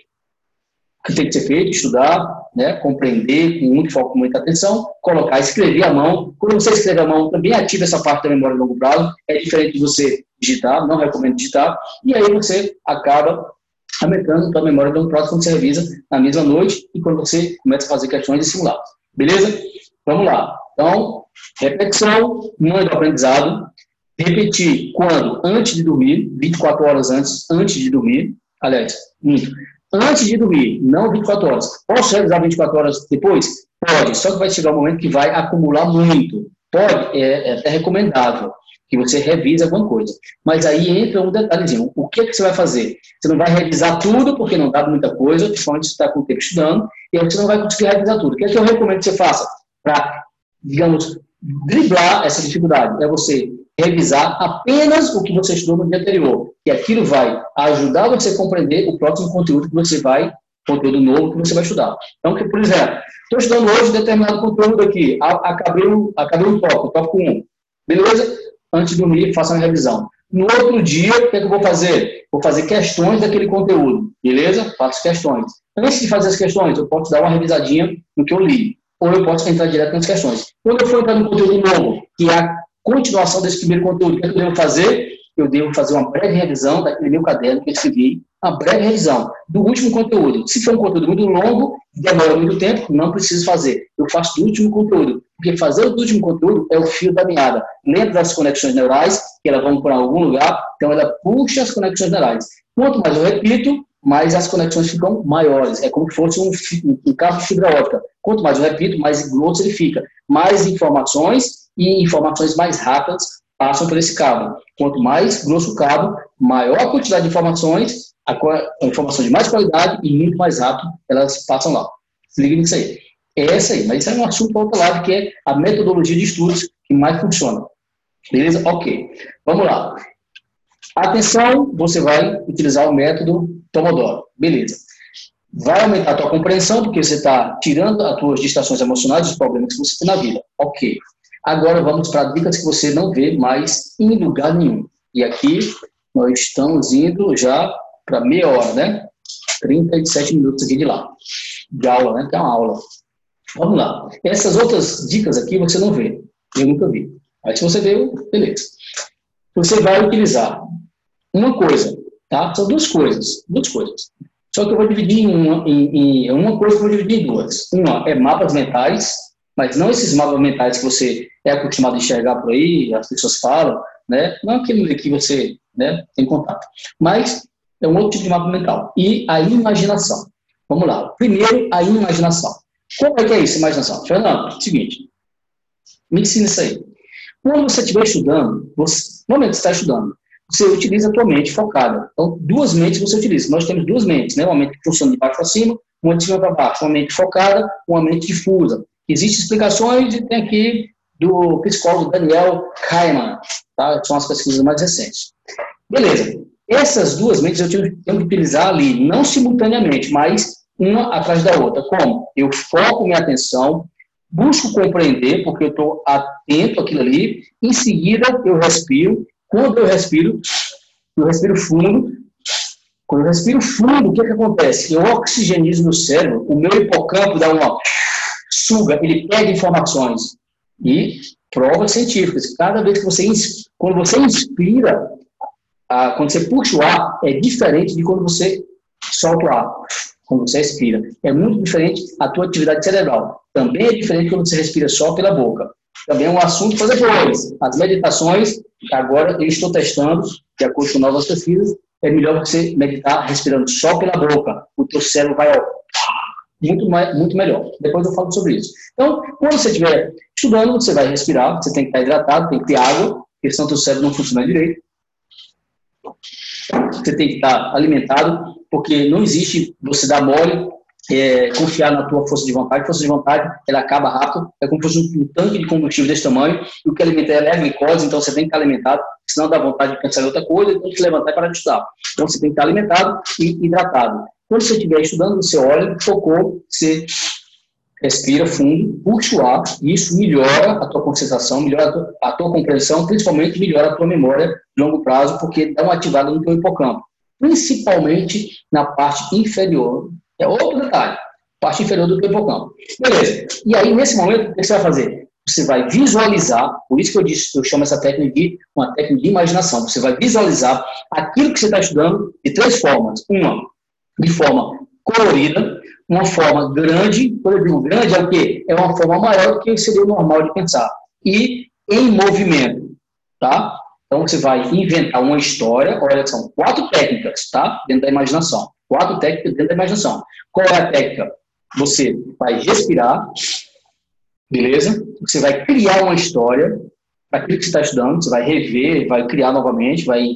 que tem que ser feito, estudar, né, compreender com muito foco, com muita atenção, colocar, escrever à mão. Quando você escreve à mão, também ativa essa parte da memória a longo prazo. É diferente de você digitar, não recomendo digitar. E aí você acaba aumentando a memória a longo prazo quando você revisa na mesma noite e quando você começa a fazer questões e simulados. Beleza? Vamos lá. Então, repetição, mãe do aprendizado. Repetir quando? Antes de dormir, 24 horas antes, antes de dormir. Aliás, muito antes de dormir, não 24 horas. Posso revisar 24 horas depois? Pode, só que vai chegar um momento que vai acumular muito. Pode, é, é até recomendável que você revise alguma coisa. Mas aí entra um detalhezinho. O que, é que você vai fazer? Você não vai revisar tudo, porque não dá muita coisa, principalmente se está com o tempo estudando, e aí você não vai conseguir revisar tudo. O que é que eu recomendo que você faça para, digamos, driblar essa dificuldade? É você revisar apenas o que você estudou no dia anterior. E aquilo vai ajudar você a compreender o próximo conteúdo que você vai, conteúdo novo que você vai estudar. Então, por exemplo, estou estudando hoje determinado conteúdo aqui, acabei, acabei um tópico, tópico 1. Beleza? Antes de dormir, faça uma revisão. No outro dia, o que, é que eu vou fazer? Vou fazer questões daquele conteúdo. Beleza? Faço questões. Antes de fazer as questões, eu posso dar uma revisadinha no que eu li. Ou eu posso entrar direto nas questões. Quando eu for entrar no conteúdo novo, que é a continuação desse primeiro conteúdo. O que, é que eu devo fazer? Eu devo fazer uma breve revisão daquele meu caderno que eu escrevi, uma breve revisão do último conteúdo. Se for um conteúdo muito longo, demora muito tempo, não preciso fazer. Eu faço do último conteúdo, porque fazer o último conteúdo é o fio da meada. Lembra das conexões neurais, que elas vão para algum lugar, então ela puxa as conexões neurais. Quanto mais eu repito, mais as conexões ficam maiores. É como se fosse um, um cabo de fibra óptica. Quanto mais eu repito, mais grosso ele fica. Mais informações e informações mais rápidas passam por esse cabo. Quanto mais grosso o cabo, maior a quantidade de informações, a, a informação de mais qualidade e muito mais rápido elas passam lá. Se liga nisso aí. É essa aí, mas isso é um assunto para outro lado, que é a metodologia de estudos que mais funciona. Beleza? Ok. Vamos lá. Atenção, você vai utilizar o método Pomodoro. Beleza. Vai aumentar a tua compreensão, porque você está tirando as tuas distrações emocionais, os problemas que você tem na vida. Ok. Agora vamos para dicas que você não vê mais em lugar nenhum. E aqui nós estamos indo já para meia hora, né? 37 minutos aqui de lá. De aula, né? Que é uma aula. Vamos lá. Essas outras dicas aqui você não vê. Eu nunca vi. Aí se você viu, beleza. Você vai utilizar uma coisa, tá? São duas coisas. Duas coisas. Só que eu vou dividir em uma, em, em uma coisa, eu vou dividir em duas. Uma é mapas mentais, mas não esses mapas mentais que você é acostumado a enxergar por aí, as pessoas falam, né? Não aquele que você né, tem contato, mas é um outro tipo de mapa mental. E a imaginação. Vamos lá. Primeiro, a imaginação. Como é que é isso, imaginação? Fernando, seguinte, me ensina isso aí. Quando você estiver estudando, você, no momento que você está estudando, você utiliza a tua mente focada. Então, duas mentes você utiliza. Nós temos duas mentes, né? Uma mente que funciona de baixo para cima, uma de cima para baixo. Uma mente focada, uma mente difusa. Existem explicações, e tem aqui do psicólogo Daniel Kahneman, tá? São as pesquisas mais recentes. Beleza. Essas duas mentes eu tenho, tenho que utilizar ali, não simultaneamente, mas uma atrás da outra. Como? Eu foco minha atenção, busco compreender, porque eu estou atento àquilo ali, em seguida eu respiro. Quando eu respiro, eu respiro fundo. Quando eu respiro fundo, o que, que acontece? Eu oxigenizo no cérebro, o meu hipocampo dá uma suga, ele pega informações. E provas científicas, cada vez que você, quando você inspira, quando você puxa o ar, é diferente de quando você solta o ar quando você respira. É muito diferente a tua atividade cerebral. Também é diferente quando você respira só pela boca. Também é um assunto para depois. As meditações, agora eu estou testando, de acordo com novas pesquisas, é melhor você meditar respirando só pela boca. O teu cérebro vai muito, muito melhor. Depois eu falo sobre isso. Então, quando você estiver estudando, você vai respirar, você tem que estar hidratado, tem que ter água, porque senão o teu cérebro não funciona direito. Você tem que estar alimentado, porque não existe você dar mole, é, confiar na tua força de vontade. Força de vontade, ela acaba rápido, é como se fosse um tanque de combustível desse tamanho, e o que alimenta ela é a glicose, então você tem que estar alimentado, senão dá vontade de pensar em outra coisa, tem que se levantar parar de estudar. Então você tem que estar alimentado e hidratado. Quando você estiver estudando, você olha, focou, você respira fundo, puxa o ar, e isso melhora a tua concentração, melhora a tua, a tua, compreensão, principalmente melhora a tua memória de longo prazo, porque dá uma ativada no teu hipocampo, principalmente na parte inferior. É outro detalhe, parte inferior do teu hipocampo. Beleza. E aí, nesse momento, o que você vai fazer? Você vai visualizar, por isso que eu disse, eu chamo essa técnica de uma técnica de imaginação. Você vai visualizar aquilo que você está estudando de três formas. Uma, de forma colorida, uma forma grande, quando eu digo grande, é o quê? É uma forma maior do que seria o normal de pensar. E em movimento, tá? Então, você vai inventar uma história, olha, são quatro técnicas, tá? Dentro da imaginação. Quatro técnicas dentro da imaginação. Qual é a técnica? Você vai respirar, beleza? Você vai criar uma história para aquilo que você está estudando, você vai rever, vai criar novamente, vai,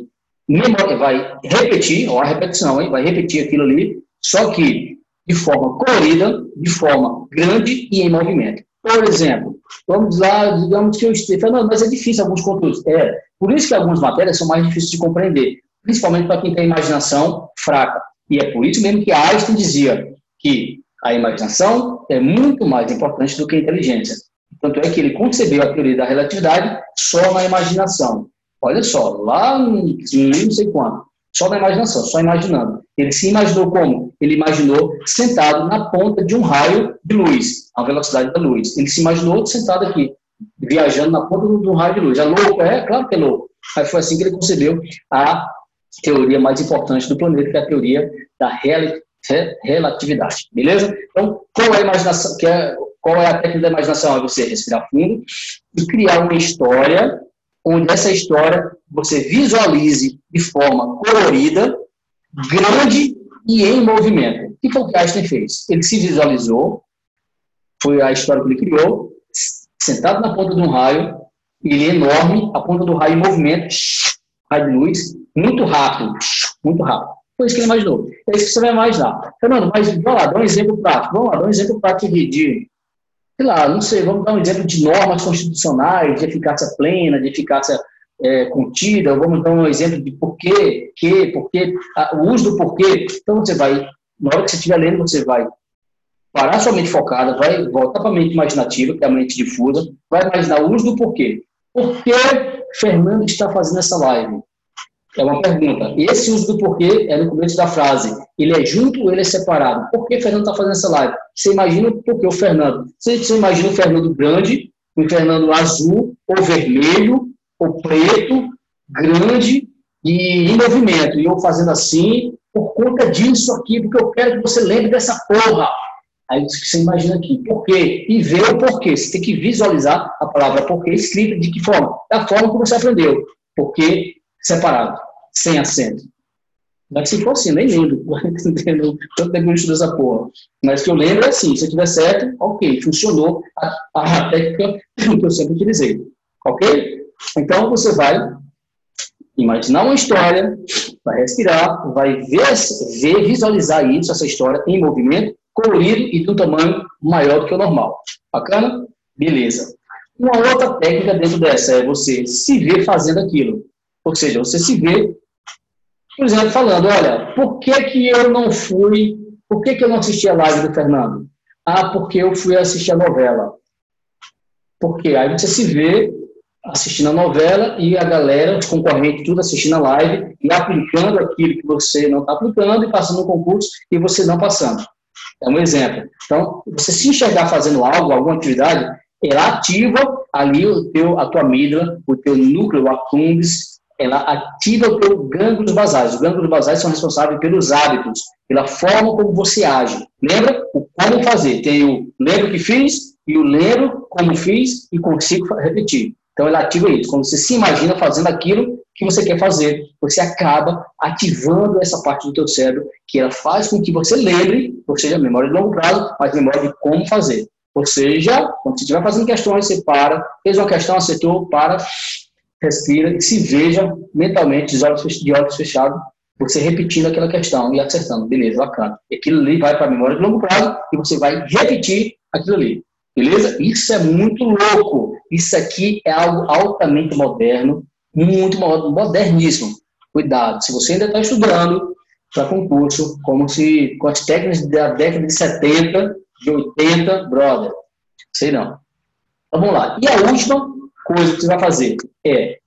vai repetir, ó, a repetição, hein? Vai repetir aquilo ali, só que de forma colorida, de forma grande e em movimento. Por exemplo, vamos lá, digamos que eu esteja falando, mas é difícil alguns conteúdos. É, por isso que algumas matérias são mais difíceis de compreender, principalmente para quem tem imaginação fraca. E é por isso mesmo que Einstein dizia que a imaginação é muito mais importante do que a inteligência. Tanto é que ele concebeu a teoria da relatividade só na imaginação. Olha só, lá no não sei quando, só na imaginação, só imaginando. Ele se imaginou como? Ele imaginou sentado na ponta de um raio de luz, a velocidade da luz. Ele se imaginou sentado aqui, viajando na ponta de um raio de luz. É louco? É, claro que é louco. Mas foi assim que ele concebeu a teoria mais importante do planeta, que é a teoria da relatividade. Beleza? Então, qual é a imaginação? É, qual é a técnica da imaginação? É você respirar fundo e criar uma história onde essa história você visualize de forma colorida, grande e em movimento. O que foi o que Einstein fez? Ele se visualizou, foi a história que ele criou, sentado na ponta de um raio, ele é enorme, a ponta do raio em movimento, raio de luz, muito rápido, muito rápido. Foi isso que ele imaginou. É isso que você vai imaginar. Fernando, mas vamos lá, dá um exemplo prático. Vamos lá, dá um exemplo prático de sei lá, não sei, vamos dar um exemplo de normas constitucionais, de eficácia plena, de eficácia é, contida, vamos dar um exemplo de porquê, que, porquê, a, o uso do porquê. Então, você vai, na hora que você estiver lendo, você vai parar sua mente focada, vai voltar para a mente imaginativa, que é a mente difusa, vai imaginar o uso do porquê. Por que Fernando está fazendo essa live? É uma pergunta. Esse uso do porquê é no começo da frase. Ele é junto ou ele é separado? Por que Fernando está fazendo essa live? Você imagina por que o Fernando? Você, imagina o Fernando grande, o Fernando azul, ou vermelho, ou preto, grande e em movimento. E eu fazendo assim, por conta disso aqui, porque eu quero que você lembre dessa porra. Aí você imagina aqui, por quê? E vê o porquê. Você tem que visualizar a palavra porquê escrita de que forma? Da forma que você aprendeu. Porque separado, sem acento. Mas se for assim, nem lembro tanto tempo eu essa porra. Mas que eu lembro é assim, se tiver certo, ok, funcionou a, a técnica [laughs] que eu sempre utilizei. Ok? Então você vai imaginar uma história, vai respirar, vai ver, ver, visualizar isso, essa história em movimento, colorido e de um tamanho maior do que o normal. Bacana? Beleza. Uma outra técnica dentro dessa é você se ver fazendo aquilo. Ou seja, você se vê, por exemplo, falando, olha, por que, que eu não fui, por que, que eu não assisti a live do Fernando? Ah, porque eu fui assistir a novela. Porque aí você se vê assistindo a novela e a galera, os concorrentes, tudo assistindo a live e aplicando aquilo que você não está aplicando e passando no concurso e você não passando. É um exemplo. Então, você se enxergar fazendo algo, alguma atividade, ela ativa ali o teu, a tua amígdala, o teu núcleo accumbens, ela ativa o teu gânglios basais. Os gânglios basais são responsáveis pelos hábitos, pela forma como você age. Lembra o como fazer? Tem o lembro que fiz e o lembro como fiz e consigo repetir. Então, ela ativa isso. Quando você se imagina fazendo aquilo que você quer fazer, você acaba ativando essa parte do teu cérebro que ela faz com que você lembre, ou seja, memória de longo prazo, mas memória de como fazer. Ou seja, quando você estiver fazendo questões, você para, fez uma questão, acertou, para, respira e se veja mentalmente, de olhos, de olhos fechados, você repetindo aquela questão e acertando. Beleza, bacana. Aquilo ali vai para a memória de longo prazo e você vai repetir aquilo ali. Beleza? Isso é muito louco. Isso aqui é algo altamente moderno, muito moderníssimo. Cuidado, se você ainda está estudando para concurso, como se com as técnicas da década de 70, de 80, brother, sei não. Então vamos lá. E a última coisa que você vai fazer é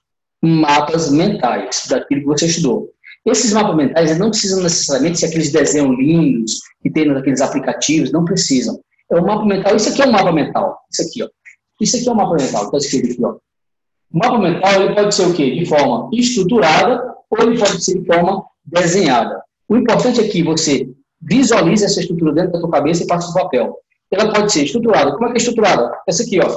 mapas mentais daquilo que você estudou. Esses mapas mentais não precisam necessariamente ser aqueles desenhos lindos que tem naqueles aplicativos, não precisam é o mapa mental. Isso aqui é um mapa mental. Isso aqui, ó. Isso aqui é um mapa mental. Está escrito aqui, ó. O mapa mental ele pode ser o quê? De forma estruturada ou ele pode ser de forma desenhada. O importante é que você visualize essa estrutura dentro da sua cabeça e passe no papel. Ela pode ser estruturada. Como é que é estruturada? Essa aqui, ó.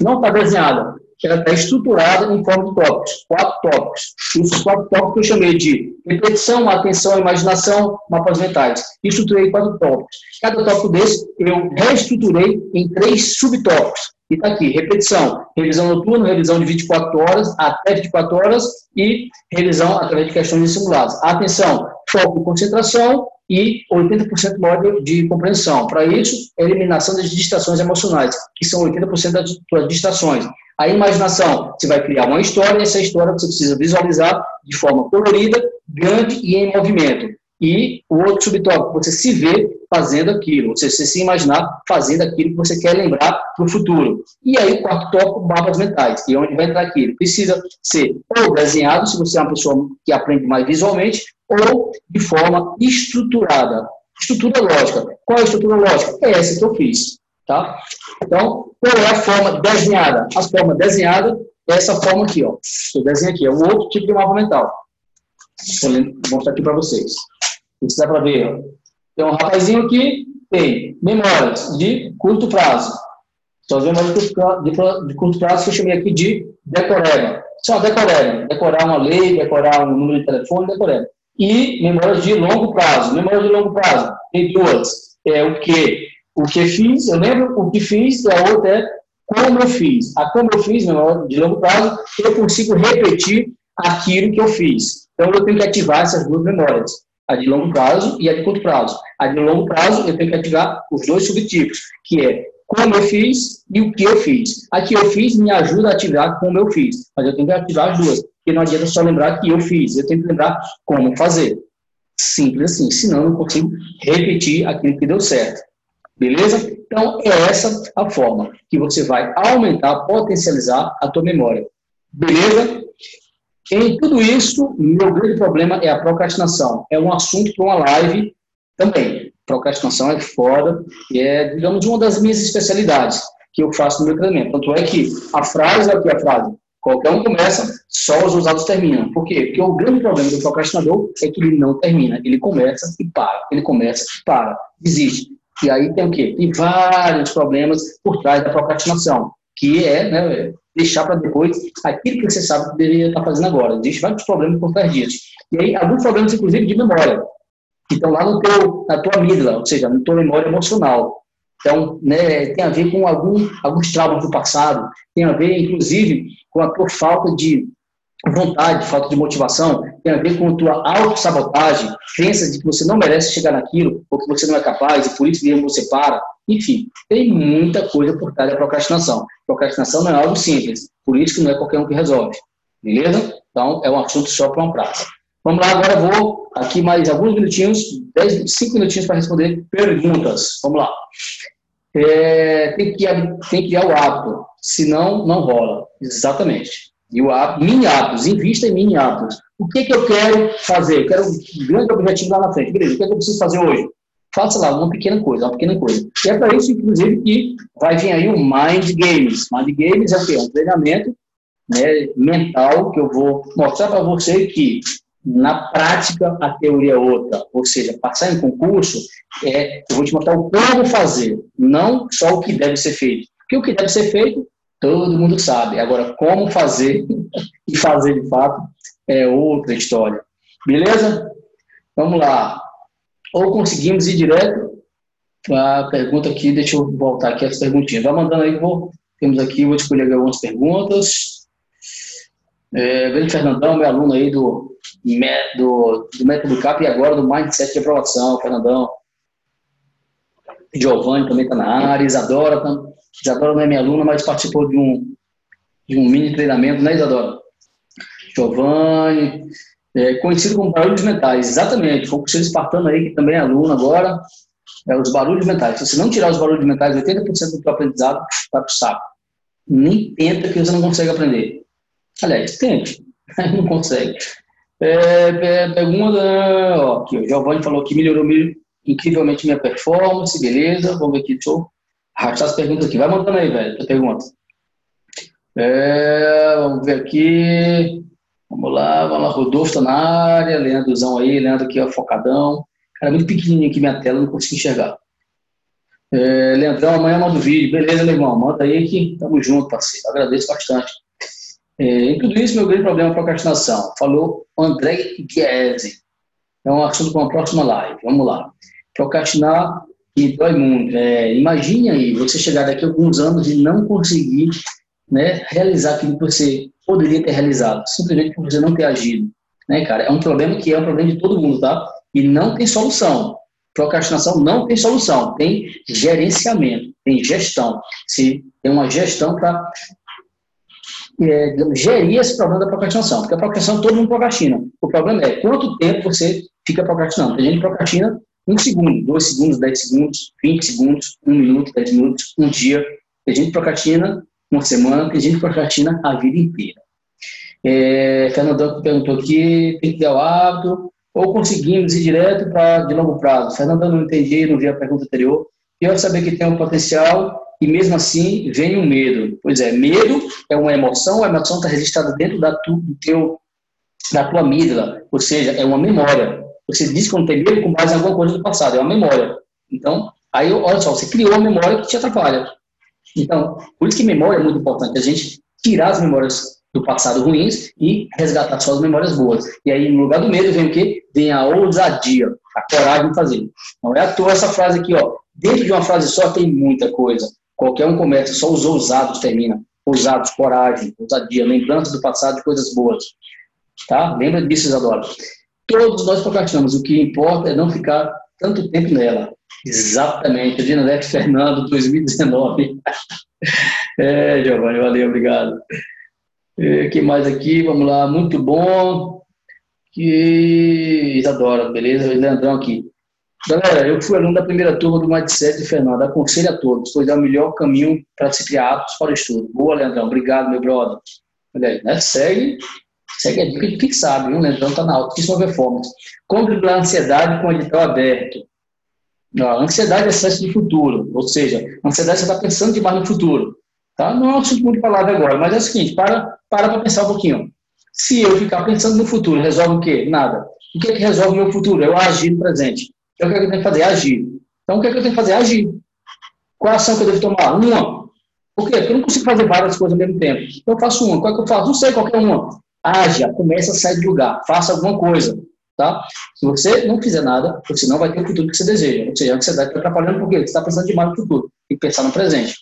Não está desenhada. Ela está estruturada em forma de tópicos. Quatro tópicos. Esses quatro tópicos eu chamei de repetição, atenção, imaginação, mapas mentais. Estruturei quatro tópicos. Cada tópico desse eu reestruturei em três subtópicos. E está aqui, repetição, revisão noturna, revisão de 24 horas até 24 horas e revisão através de questões simuladas. Atenção, foco e concentração e 80% maior de compreensão. Para isso, eliminação das distrações emocionais, que são 80% das distrações. A imaginação, você vai criar uma história, e essa história você precisa visualizar de forma colorida, grande e em movimento. E o outro subtópico, você se vê fazendo aquilo, você, você se imaginar fazendo aquilo que você quer lembrar para o futuro. E aí, o quarto tópico, mapas mentais, que é onde vai entrar aquilo. Precisa ser ou desenhado, se você é uma pessoa que aprende mais visualmente, ou de forma estruturada. Estrutura lógica. Qual é a estrutura lógica? É essa que eu fiz. Tá? Então, qual é a forma desenhada? A forma desenhada é essa forma aqui, ó. Eu desenho aqui, é um outro tipo de mapa mental. Vou mostrar aqui para vocês. Se dá para ver, ó. Um rapazinho aqui, tem memórias de curto prazo. Só as memórias de curto prazo que eu chamei aqui de decoreba. Só decoreba. Decorar uma lei, decorar um número de telefone, decoreba. E memórias de longo prazo. Memórias de longo prazo. Tem duas. É o que o que fiz, eu lembro o que fiz, e a outra é como eu fiz. A como eu fiz, de longo prazo, eu consigo repetir aquilo que eu fiz. Então, eu tenho que ativar essas duas memórias, a de longo prazo e a de curto prazo. A de longo prazo, eu tenho que ativar os dois subtipos, que é como eu fiz e o que eu fiz. A que eu fiz me ajuda a ativar como eu fiz, mas eu tenho que ativar as duas, porque não adianta só lembrar que eu fiz, eu tenho que lembrar como fazer. Simples assim, senão eu não consigo repetir aquilo que deu certo. Beleza? Então, é essa a forma que você vai aumentar, potencializar a tua memória. Beleza? Em tudo isso, meu grande problema é a procrastinação. É um assunto para uma live também. Procrastinação é foda e é, digamos, uma das minhas especialidades que eu faço no meu treinamento. Tanto é que a frase, aqui a frase, qualquer um começa, só os usados terminam. Por quê? Porque o grande problema do procrastinador é que ele não termina. Ele começa e para. Ele começa e para. Desiste. E aí tem o quê? Tem vários problemas por trás da procrastinação, que é, né, deixar para depois aquilo que você sabe que deveria estar fazendo agora. Existem vários problemas por trás disso. E aí, alguns problemas, inclusive, de memória, que estão lá no teu, na tua amígdala, ou seja, na tua memória emocional. Então, né, tem a ver com algum, alguns traumas do passado, tem a ver, inclusive, com a tua falta de vontade, falta de motivação, tem a ver com a tua autossabotagem, crenças de que você não merece chegar naquilo, ou que você não é capaz, e por isso mesmo você para. Enfim, tem muita coisa por trás da procrastinação. Procrastinação não é algo simples, por isso que não é qualquer um que resolve. Beleza? Então, é um assunto só para uma praça. Vamos lá, agora vou aqui mais alguns minutinhos, 10, 5 minutinhos para responder perguntas. Vamos lá. É, tem, que, tem que criar o hábito, senão não rola. Exatamente. E o hábito, mini hábitos, invista em mini hábitos. O que, que eu quero fazer? Eu quero um grande objetivo lá na frente. Beleza, o que, é que eu preciso fazer hoje? Faça lá uma pequena coisa, uma pequena coisa. E é para isso, inclusive, que vai vir aí o Mind Games. Mind Games é o quê? É um treinamento né, mental que eu vou mostrar para você que na prática a teoria é outra, ou seja, passar em concurso é, eu vou te mostrar o como fazer, não só o que deve ser feito. Porque o que deve ser feito todo mundo sabe. Agora, como fazer [laughs] e fazer de fato é outra história. Beleza? Vamos lá. Ou conseguimos ir direto a pergunta aqui, deixa eu voltar aqui as perguntinhas. Vai mandando aí, vou, temos aqui, vou escolher algumas perguntas. É, Velho Fernandão, meu aluno aí do, do, do método CAP e agora do Mindset de Aprovação, Fernandão. Giovanni também está na área, Isadora também Isadora não é minha aluna, mas participou de um, de um mini treinamento, né, Isadora? Giovanni, é, conhecido como barulhos mentais, exatamente. Foi o professor espartano aí, que também é aluno agora, é os barulhos mentais. Se você não tirar os barulhos mentais, 80% do teu aprendizado vai para o saco. Nem tenta que você não consegue aprender. Aliás, tente, [laughs] não consegue. É, pergunta, ó, aqui, o Giovanni falou que melhorou incrivelmente minha performance, beleza, vamos ver aqui, eu arrastar as perguntas aqui. Vai mandando aí, velho, a pergunta. É, vamos ver aqui. Vamos lá, vamos lá. Rodolfo está na área, Leandrozão aí, Leandro aqui, ó, focadão. Cara, muito pequenininho aqui minha tela, não consigo enxergar. É, Leandrão, amanhã manda o vídeo. Beleza, meu irmão, manda aí que tamo junto, parceiro. Agradeço bastante. É, em tudo isso, meu grande problema é a procrastinação. Falou André Chiesi. É um assunto para uma próxima live. Vamos lá. Procrastinar e dói muito. É, imagine aí, você chegar daqui a alguns anos e não conseguir né, realizar aquilo que você poderia ter realizado, simplesmente por você não ter agido. Né, cara? É um problema que é um problema de todo mundo, tá? E não tem solução. Procrastinação não tem solução, tem gerenciamento, tem gestão. Se tem uma gestão para é, gerir esse problema da procrastinação, porque a procrastinação todo mundo procrastina. O problema é quanto tempo você fica procrastinando. Tem gente que procrastina um segundo, dois segundos, dez segundos, vinte segundos, um minuto, dez minutos, um dia. Tem gente procrastina uma semana, tem gente procrastina a vida inteira. É, Fernandão perguntou aqui, tem que ter o hábito, ou conseguimos ir direto para de longo prazo? Fernandão, não entendi, não vi a pergunta anterior. Eu saber que tem um potencial e mesmo assim vem o um medo. Pois é, medo é uma emoção, a emoção está registrada dentro da, tu, do teu, da tua amígdala, ou seja, é uma memória. Você diz que não tem medo com base em alguma coisa do passado, é uma memória. Então, aí, olha só, você criou uma memória que te atrapalha. Então, por isso que memória é muito importante, a gente tirar as memórias do passado ruins e resgatar só as memórias boas. E aí, no lugar do medo, vem o quê? Vem a ousadia, a coragem de fazer. Não é à toa essa frase aqui, ó. Dentro de uma frase só tem muita coisa. Qualquer um começa, só os ousados termina. Ousados, coragem, ousadia, lembrança do passado de coisas boas. Tá? Lembra disso, Isadora. Todos nós procrastinamos. O que importa é não ficar tanto tempo nela. Exatamente. Dinalete Fernando, 2019. [laughs] é, Giovanni, valeu, obrigado. O é, que mais aqui? Vamos lá, muito bom. Que Isadora, beleza? Leandrão aqui. Galera, eu fui aluno da primeira turma do Mindset de Fernando. Aconselho a todos, pois é o melhor caminho para se criar aptos para o estudo. Boa, Leandrão. Obrigado, meu brother. Olha aí, né? Segue Segue a dica de sabe, viu, né? Então está na altíssima performance. Como driblar a ansiedade com o edital aberto? A ansiedade é excesso de futuro, ou seja, a ansiedade você está pensando demais no futuro. Tá? Não é um assunto muito falado agora, mas é o seguinte, para para pensar um pouquinho. Se eu ficar pensando no futuro, resolve o quê? Nada. O que é que resolve o meu futuro? Eu agir no presente. Então, o que é que eu tenho que fazer? Agir. Então, o que é que eu tenho que fazer? Agir. Qual ação que eu devo tomar? Uma. Por quê? Porque eu não consigo fazer várias coisas ao mesmo tempo. Então eu faço uma. Qual é que eu faço? Não sei qualquer uma. Haja, começa a sair do lugar, faça alguma coisa. Tá? Se você não fizer nada, você não vai ter o futuro que você deseja. Ou seja, a ansiedade está atrapalhando porque você está pensando demais no futuro. Que pensar no presente.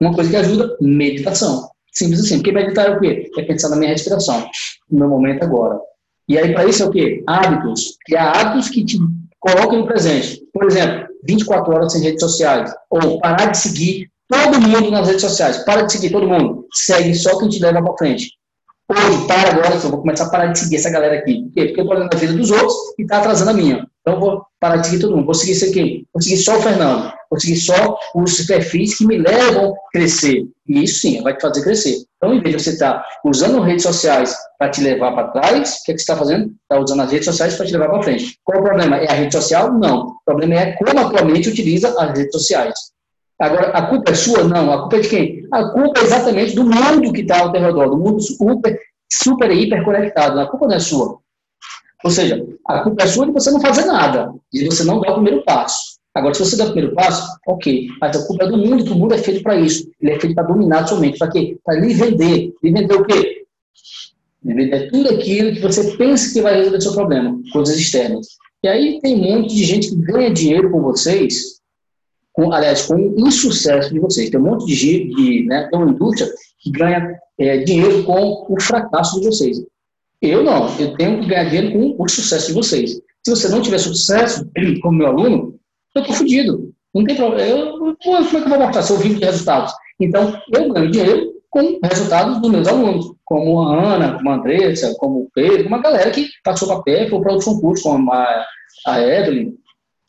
Uma coisa que ajuda, meditação. Simples assim. Porque meditar é o quê? É pensar na minha respiração, no meu momento agora. E aí, para isso é o quê? Hábitos. Criar hábitos que te coloquem no presente. Por exemplo, 24 horas sem redes sociais. Ou parar de seguir todo mundo nas redes sociais. Para de seguir todo mundo. Segue só quem te leva para frente. Hoje, para agora, eu vou começar a parar de seguir essa galera aqui. Por quê? Porque eu estou olhando a vida dos outros e está atrasando a minha. Então, eu vou parar de seguir todo mundo. Vou seguir isso aqui. Vou seguir só o Fernando. Vou seguir só os perfis que me levam a crescer. E isso sim, vai te fazer crescer. Então, em vez de você estar tá usando redes sociais para te levar para trás, o que, é que você está fazendo? Está usando as redes sociais para te levar para frente. Qual o problema? É a rede social? Não. O problema é como atualmente utiliza as redes sociais. Agora, a culpa é sua? Não. A culpa é de quem? A culpa é exatamente do mundo que está ao teu redor, do mundo super, super hiper conectado. A culpa não é sua. Ou seja, a culpa é sua de você não fazer nada, de você não dar o primeiro passo. Agora, se você der o primeiro passo, ok. Mas a culpa é do mundo, que o mundo é feito para isso. Ele é feito para dominar somente. Para quê? Para lhe vender. Lhe vender o quê? Lhe vender tudo aquilo que você pensa que vai resolver o seu problema. Coisas externas. E aí tem um monte de gente que ganha dinheiro com vocês com, aliás, com o insucesso de vocês. Tem um monte de, de né, tem uma indústria que ganha é, dinheiro com o fracasso de vocês. Eu não, eu tenho que ganhar dinheiro com o sucesso de vocês. Se você não tiver sucesso, [clears throat] como meu aluno, eu estou fodido. Não tem problema. Eu, como é que eu vou mostrar se eu vivo de resultados? Então, eu ganho dinheiro com resultados dos meus alunos, como a Ana, como a Andressa, como o Pedro, uma galera que passou para a PEP ou para outros concursos, como a, a Evelyn,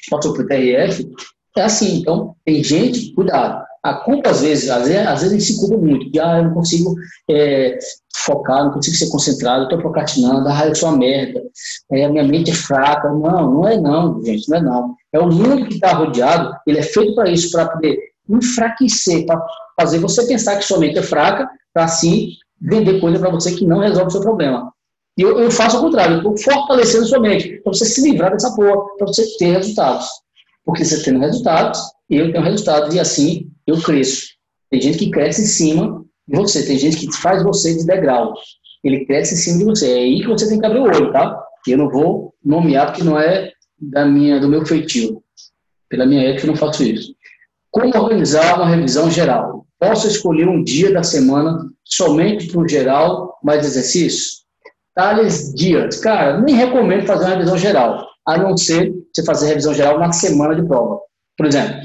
passou para o TRF, é assim, então, tem gente, cuidado. A culpa, às vezes, às vezes, às vezes a gente se culpa muito, ah, eu não consigo é, focar, não consigo ser concentrado, estou procrastinando, ah, eu sou uma merda, é, a minha mente é fraca. Não, não é não, gente, não é não. É o mundo que está rodeado, ele é feito para isso, para poder enfraquecer, para fazer você pensar que sua mente é fraca, para assim vender coisa para você que não resolve o seu problema. E eu, eu faço o contrário, eu estou fortalecendo sua mente, para você se livrar dessa porra, para você ter resultados. Porque você tem resultados, eu tenho resultados, e assim eu cresço. Tem gente que cresce em cima de você, tem gente que faz você de degrau. Ele cresce em cima de você. É aí que você tem que abrir o olho, tá? Eu não vou nomear porque não é da minha, do meu feitio. Pela minha ética, eu não faço isso. Como organizar uma revisão geral? Posso escolher um dia da semana somente para o geral, mais exercícios? Tales dias. Cara, nem recomendo fazer uma revisão geral a não ser você fazer revisão geral na semana de prova. Por exemplo,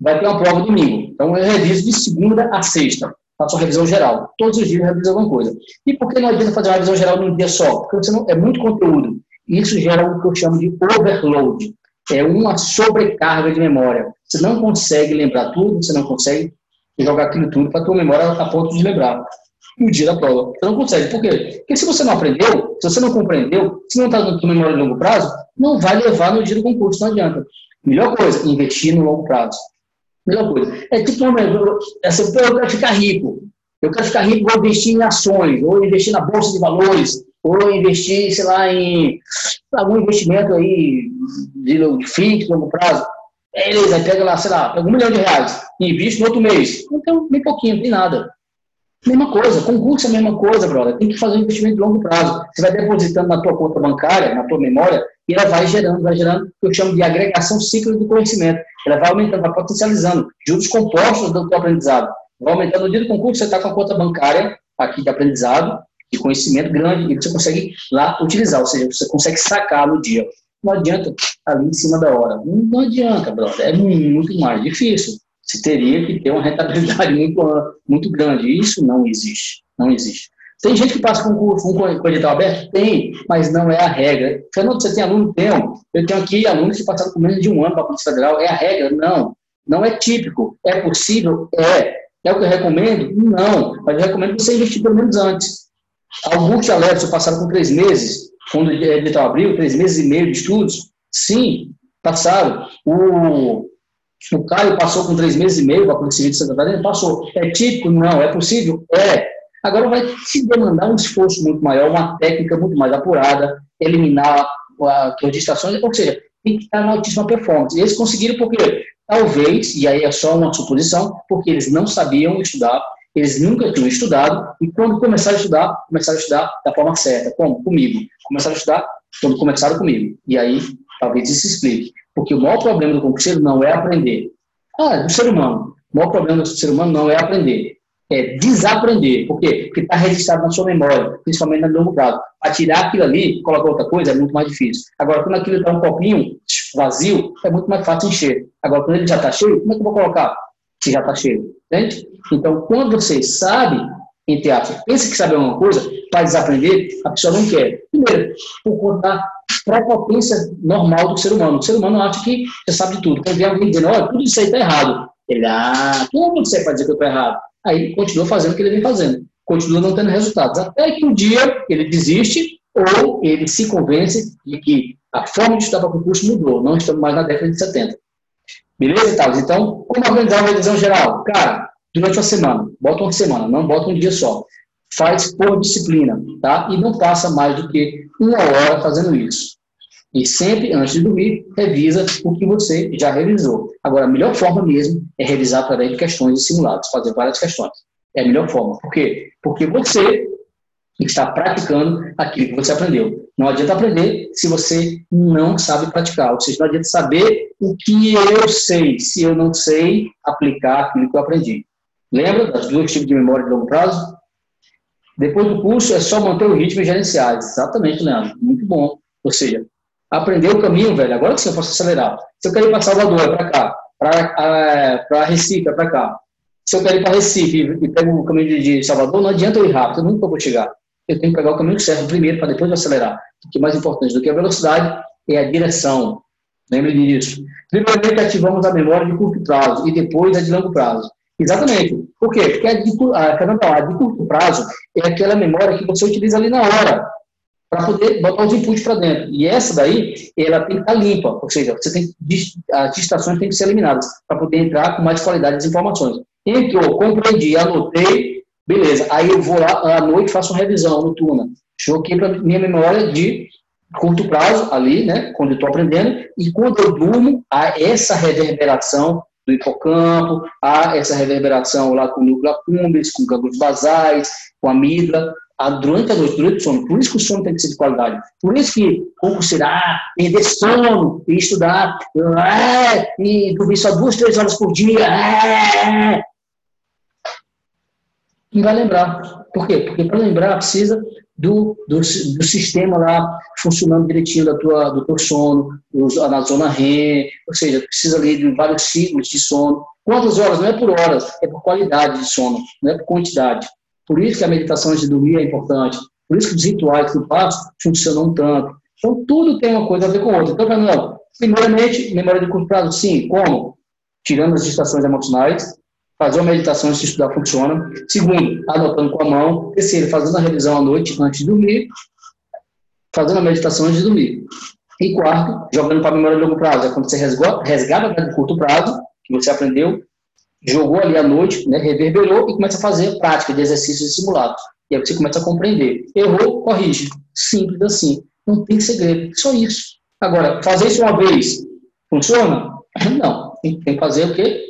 vai ter uma prova domingo, então eu reviso de segunda a sexta, faço revisão geral. Todos os dias eu reviso alguma coisa. E por que não adianta fazer uma revisão geral num dia só? Porque você não, é muito conteúdo. Isso gera o que eu chamo de overload. É uma sobrecarga de memória. Você não consegue lembrar tudo, você não consegue jogar aquilo tudo para a tua memória a ponto de lembrar no dia da prova. Você não consegue. Por quê? Porque se você não aprendeu, se você não compreendeu, se não está tua memória de longo prazo, não vai levar no dia do concurso, não adianta. Melhor coisa, investir no longo prazo. Melhor coisa. É tipo, essa, eu quero ficar rico. Eu quero ficar rico, vou investir em ações, ou investir na bolsa de valores, ou investir, sei lá, em algum investimento aí de, fixo, longo prazo. Beleza, aí pega lá, sei lá, pega um milhão de reais e investe no outro mês. Tem nem pouquinho, não tem nada. Mesma coisa, concurso é a mesma coisa, brother. Tem que fazer um investimento de longo prazo. Você vai depositando na tua conta bancária, na tua memória, e ela vai gerando, vai gerando que eu chamo de agregação cíclica do conhecimento. Ela vai aumentando, vai potencializando juros compostos do teu aprendizado. Vai aumentando no dia do concurso, você está com a conta bancária aqui de aprendizado, de conhecimento grande, e você consegue lá utilizar, ou seja, você consegue sacar no dia. Não adianta ali em cima da hora. Não adianta, brother. É muito mais difícil se teria que ter uma rentabilidade [laughs] muito, muito grande. Isso não existe. Não existe. Tem gente que passa com, com edital aberto? Tem, mas não é a regra. Fernando, você tem aluno? Tenho. Eu tenho aqui alunos que passaram com menos de um ano para a Polícia Federal. É a regra? Não. Não é típico. É possível? É. É o que eu recomendo? Não. Mas eu recomendo você investir pelo menos antes. Alguns alertas passaram com três meses, quando o edital abriu, três meses e meio de estudos. Sim, passaram. O o Caio passou com três meses e meio para Civil de Santa Catarina, passou. É típico? Não. É possível? É. Agora vai se demandar um esforço muito maior, uma técnica muito mais apurada, eliminar as distrações, ou seja, tem que estar na altíssima performance. E eles conseguiram porque, talvez, e aí é só uma suposição, porque eles não sabiam estudar, Eles nunca tinham estudado e quando começaram a estudar, começaram a estudar da forma certa. Como? Comigo. Começaram a estudar quando começaram comigo. E aí, talvez isso explique. Porque o maior problema do concurseiro não é aprender. Ah, do ser humano. O maior problema do ser humano não é aprender. É desaprender. Por quê? Porque está registrado na sua memória, principalmente no longo prazo. Para tirar aquilo ali, colocar outra coisa, é muito mais difícil. Agora, quando aquilo está um copinho vazio, é muito mais fácil encher. Agora, quando ele já está cheio, como é que eu vou colocar? Se já está cheio. Entende? Então, quando você sabe, entre aspas, pensa que sabe alguma coisa, para desaprender, a pessoa não quer. Primeiro, por conta prepotência normal do ser humano. O ser humano acha que já sabe de tudo. Quando vem alguém dizendo, olha, tudo isso aí está errado. Ele, ah, quem é você para dizer que eu estou errado? Aí continua fazendo o que ele vem fazendo. Continua não tendo resultados. Até que um dia ele desiste ou ele se convence de que a forma de estudar para concurso mudou. Não estamos mais na década de 70. Beleza, Thales? Então, como organizar uma revisão geral? Cara, durante uma semana. Bota uma semana, não bota um dia só. Faz por disciplina, tá? E não passa mais do que uma hora fazendo isso. E sempre, antes de dormir, revisa o que você já revisou. Agora, a melhor forma mesmo é revisar através de questões e simulados, fazer várias questões. É a melhor forma. Por quê? Porque você está praticando aquilo que você aprendeu. Não adianta aprender se você não sabe praticar. Ou seja, não adianta saber o que eu sei, se eu não sei aplicar aquilo que eu aprendi. Lembra das duas tipos de memória de longo prazo? Depois do curso, é só manter o ritmo e gerenciar. Exatamente, Leandro. Muito bom. Ou seja, aprender o caminho, velho. Agora sim, eu posso acelerar. Se eu quero ir para Salvador, é para cá. Para Recife, é para cá. Se eu quero ir para Recife e pego o caminho de Salvador, não adianta eu ir rápido. Eu nunca vou chegar. Eu tenho que pegar o caminho certo primeiro, para depois acelerar. O que é mais importante do que a velocidade é a direção. Lembre disso. Primeiramente, ativamos a memória de curto prazo e depois a de longo prazo. Exatamente. Por quê? Porque a de, a, a de curto prazo é aquela memória que você utiliza ali na hora para poder botar os inputs para dentro. E essa daí, ela tem que estar tá limpa, ou seja, você tem as distrações têm que ser eliminadas para poder entrar com mais qualidade das informações. Entrou, compreendi, anotei, beleza. Aí eu vou lá à noite faço uma revisão noturna. Joguei para minha memória de curto prazo ali, né, quando eu estou aprendendo, e quando eu durmo, há essa reverberação do hipocampo, há essa reverberação lá com o núcleo accumbens, com gânglios basais, com a amígdala, durante a noite, durante o sono. Por isso que o sono tem que ser de qualidade. Por isso que será perder sono e estudar, é, e dormir só duas, três horas por dia, é, não vai lembrar. Por quê? Porque para lembrar precisa do, do, do, sistema lá funcionando direitinho da tua, do teu sono, na zona REM, ou seja, precisa ali de vários ciclos de sono. Quantas horas? Não é por horas, é por qualidade de sono, não é por quantidade. Por isso que a meditação antes de dormir é importante. Por isso que os rituais que faço funcionam tanto. Então, tudo tem uma coisa a ver com outra. Então, não, primeiramente, memória de curto prazo, sim. Como? Tirando as distrações emocionais, fazer uma meditação antes de estudar funciona. Segundo, anotando com a mão. Terceiro, fazendo a revisão à noite antes de dormir. Fazendo a meditação antes de dormir. E quarto, jogando para a memória de longo prazo. É quando você resgata a de curto prazo, que você aprendeu, jogou ali à noite, né, reverberou e começa a fazer prática de exercícios simulados. E aí você começa a compreender. Errou, corrige. Simples assim. Não tem segredo. Só isso. Agora, fazer isso uma vez, funciona? [laughs] Não. Tem que fazer o quê?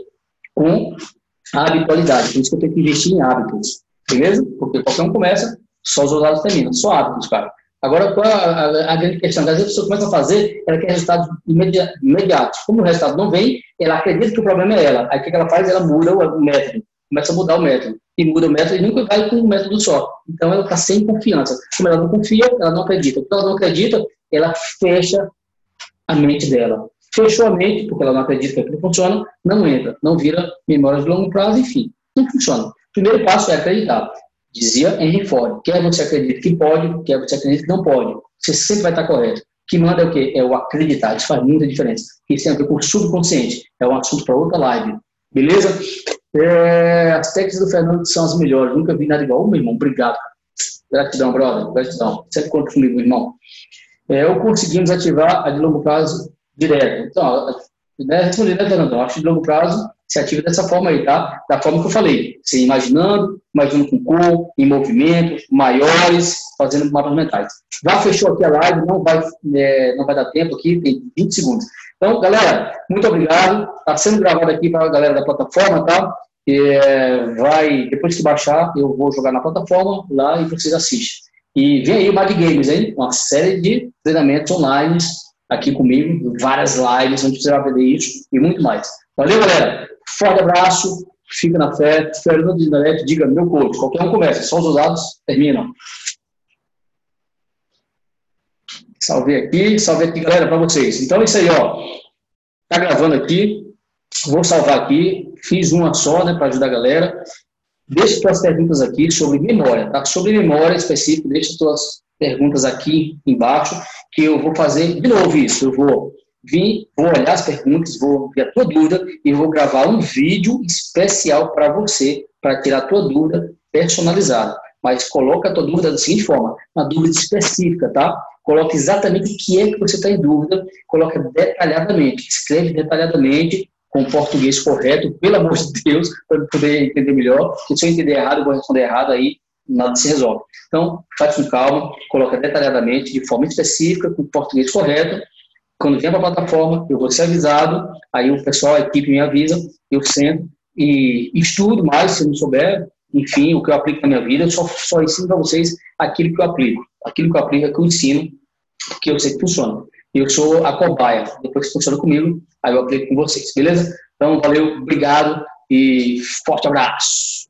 Com a habitualidade. Por isso que eu tenho que investir em hábitos. Beleza? Porque qualquer um começa, só os resultados terminam. Só hábitos, cara. Agora, qual a, a, grande questão? Às vezes a pessoa começa a fazer, ela quer resultados imediatos. Como o resultado não vem, ela acredita que o problema é ela. Aí o que ela faz? Ela muda o, método. Começa a mudar o método. E muda o método e nunca vai com um método só. Então ela está sem confiança. Como ela não confia, ela não acredita. Quando ela não acredita, ela fecha a mente dela. Fechou a mente, porque ela não acredita que aquilo funciona, não entra, não vira memória de longo prazo, enfim, não funciona. O primeiro passo é acreditar. Dizia Henry Ford, quer você acredite que pode, quer você acredite que não pode, você sempre vai estar correto. Que manda é o quê? É o acreditar, isso faz muita diferença. Isso tem a ver com o subconsciente, é um assunto para outra live. Beleza? É, as técnicas do Fernando são as melhores, nunca vi nada igual. Ô, meu irmão, obrigado. Gratidão, brother, gratidão. Sempre conta comigo, irmão. É, ou conseguimos ativar a de longo prazo direto. Então, né, respondendo, né, Fernando? Acho de longo prazo se ativa dessa forma aí, tá? Da forma que eu falei. Você imaginando, imaginando com cor, em movimento, maiores, fazendo mapas mentais. Já fechou aqui a live, não vai, é, não vai dar tempo aqui, tem 20 segundos. Então, galera, muito obrigado. Está sendo gravado aqui para a galera da plataforma, tá? é, vai, depois que baixar, eu vou jogar na plataforma lá e vocês assistem. E vem aí o Mad Games, hein? Uma série de treinamentos online aqui comigo, várias lives onde você vai aprender isso e muito mais. Valeu, galera. Forte abraço, fica na fé. Fernando de Narete, diga meu coach. Qualquer um começa, só os usados terminam. Salvei aqui, salvei aqui, galera, para vocês. Então é isso aí, ó. Tá gravando aqui, vou salvar aqui. Fiz uma só, né, para ajudar a galera. Deixe suas perguntas aqui sobre memória, tá? Sobre memória específica, deixe suas perguntas aqui embaixo, que eu vou fazer de novo isso. Eu vou vir, vou olhar as perguntas, vou ver a tua dúvida e vou gravar um vídeo especial para você, para tirar a tua dúvida personalizada. Mas coloca a tua dúvida da seguinte forma, uma dúvida específica, tá? Coloca exatamente o que é que você está em dúvida, coloca detalhadamente, escreve detalhadamente, com o português correto, pelo amor de Deus, para poder entender melhor, porque se eu entender errado, eu vou responder errado, aí nada se resolve. Então, faz com calma, coloca detalhadamente, de forma específica, com o português correto. Quando para a plataforma, eu vou ser avisado, aí o pessoal, a equipe me avisa, eu sento e estudo mais, se não souber, enfim, o que eu aplico na minha vida, eu só, só ensino para vocês aquilo que eu aplico. Aquilo que eu aplico é que eu ensino, porque eu sei que funciona. Eu sou a cobaia. Depois que funciona comigo, aí eu aplico com vocês, beleza? Então, valeu, obrigado e forte abraço.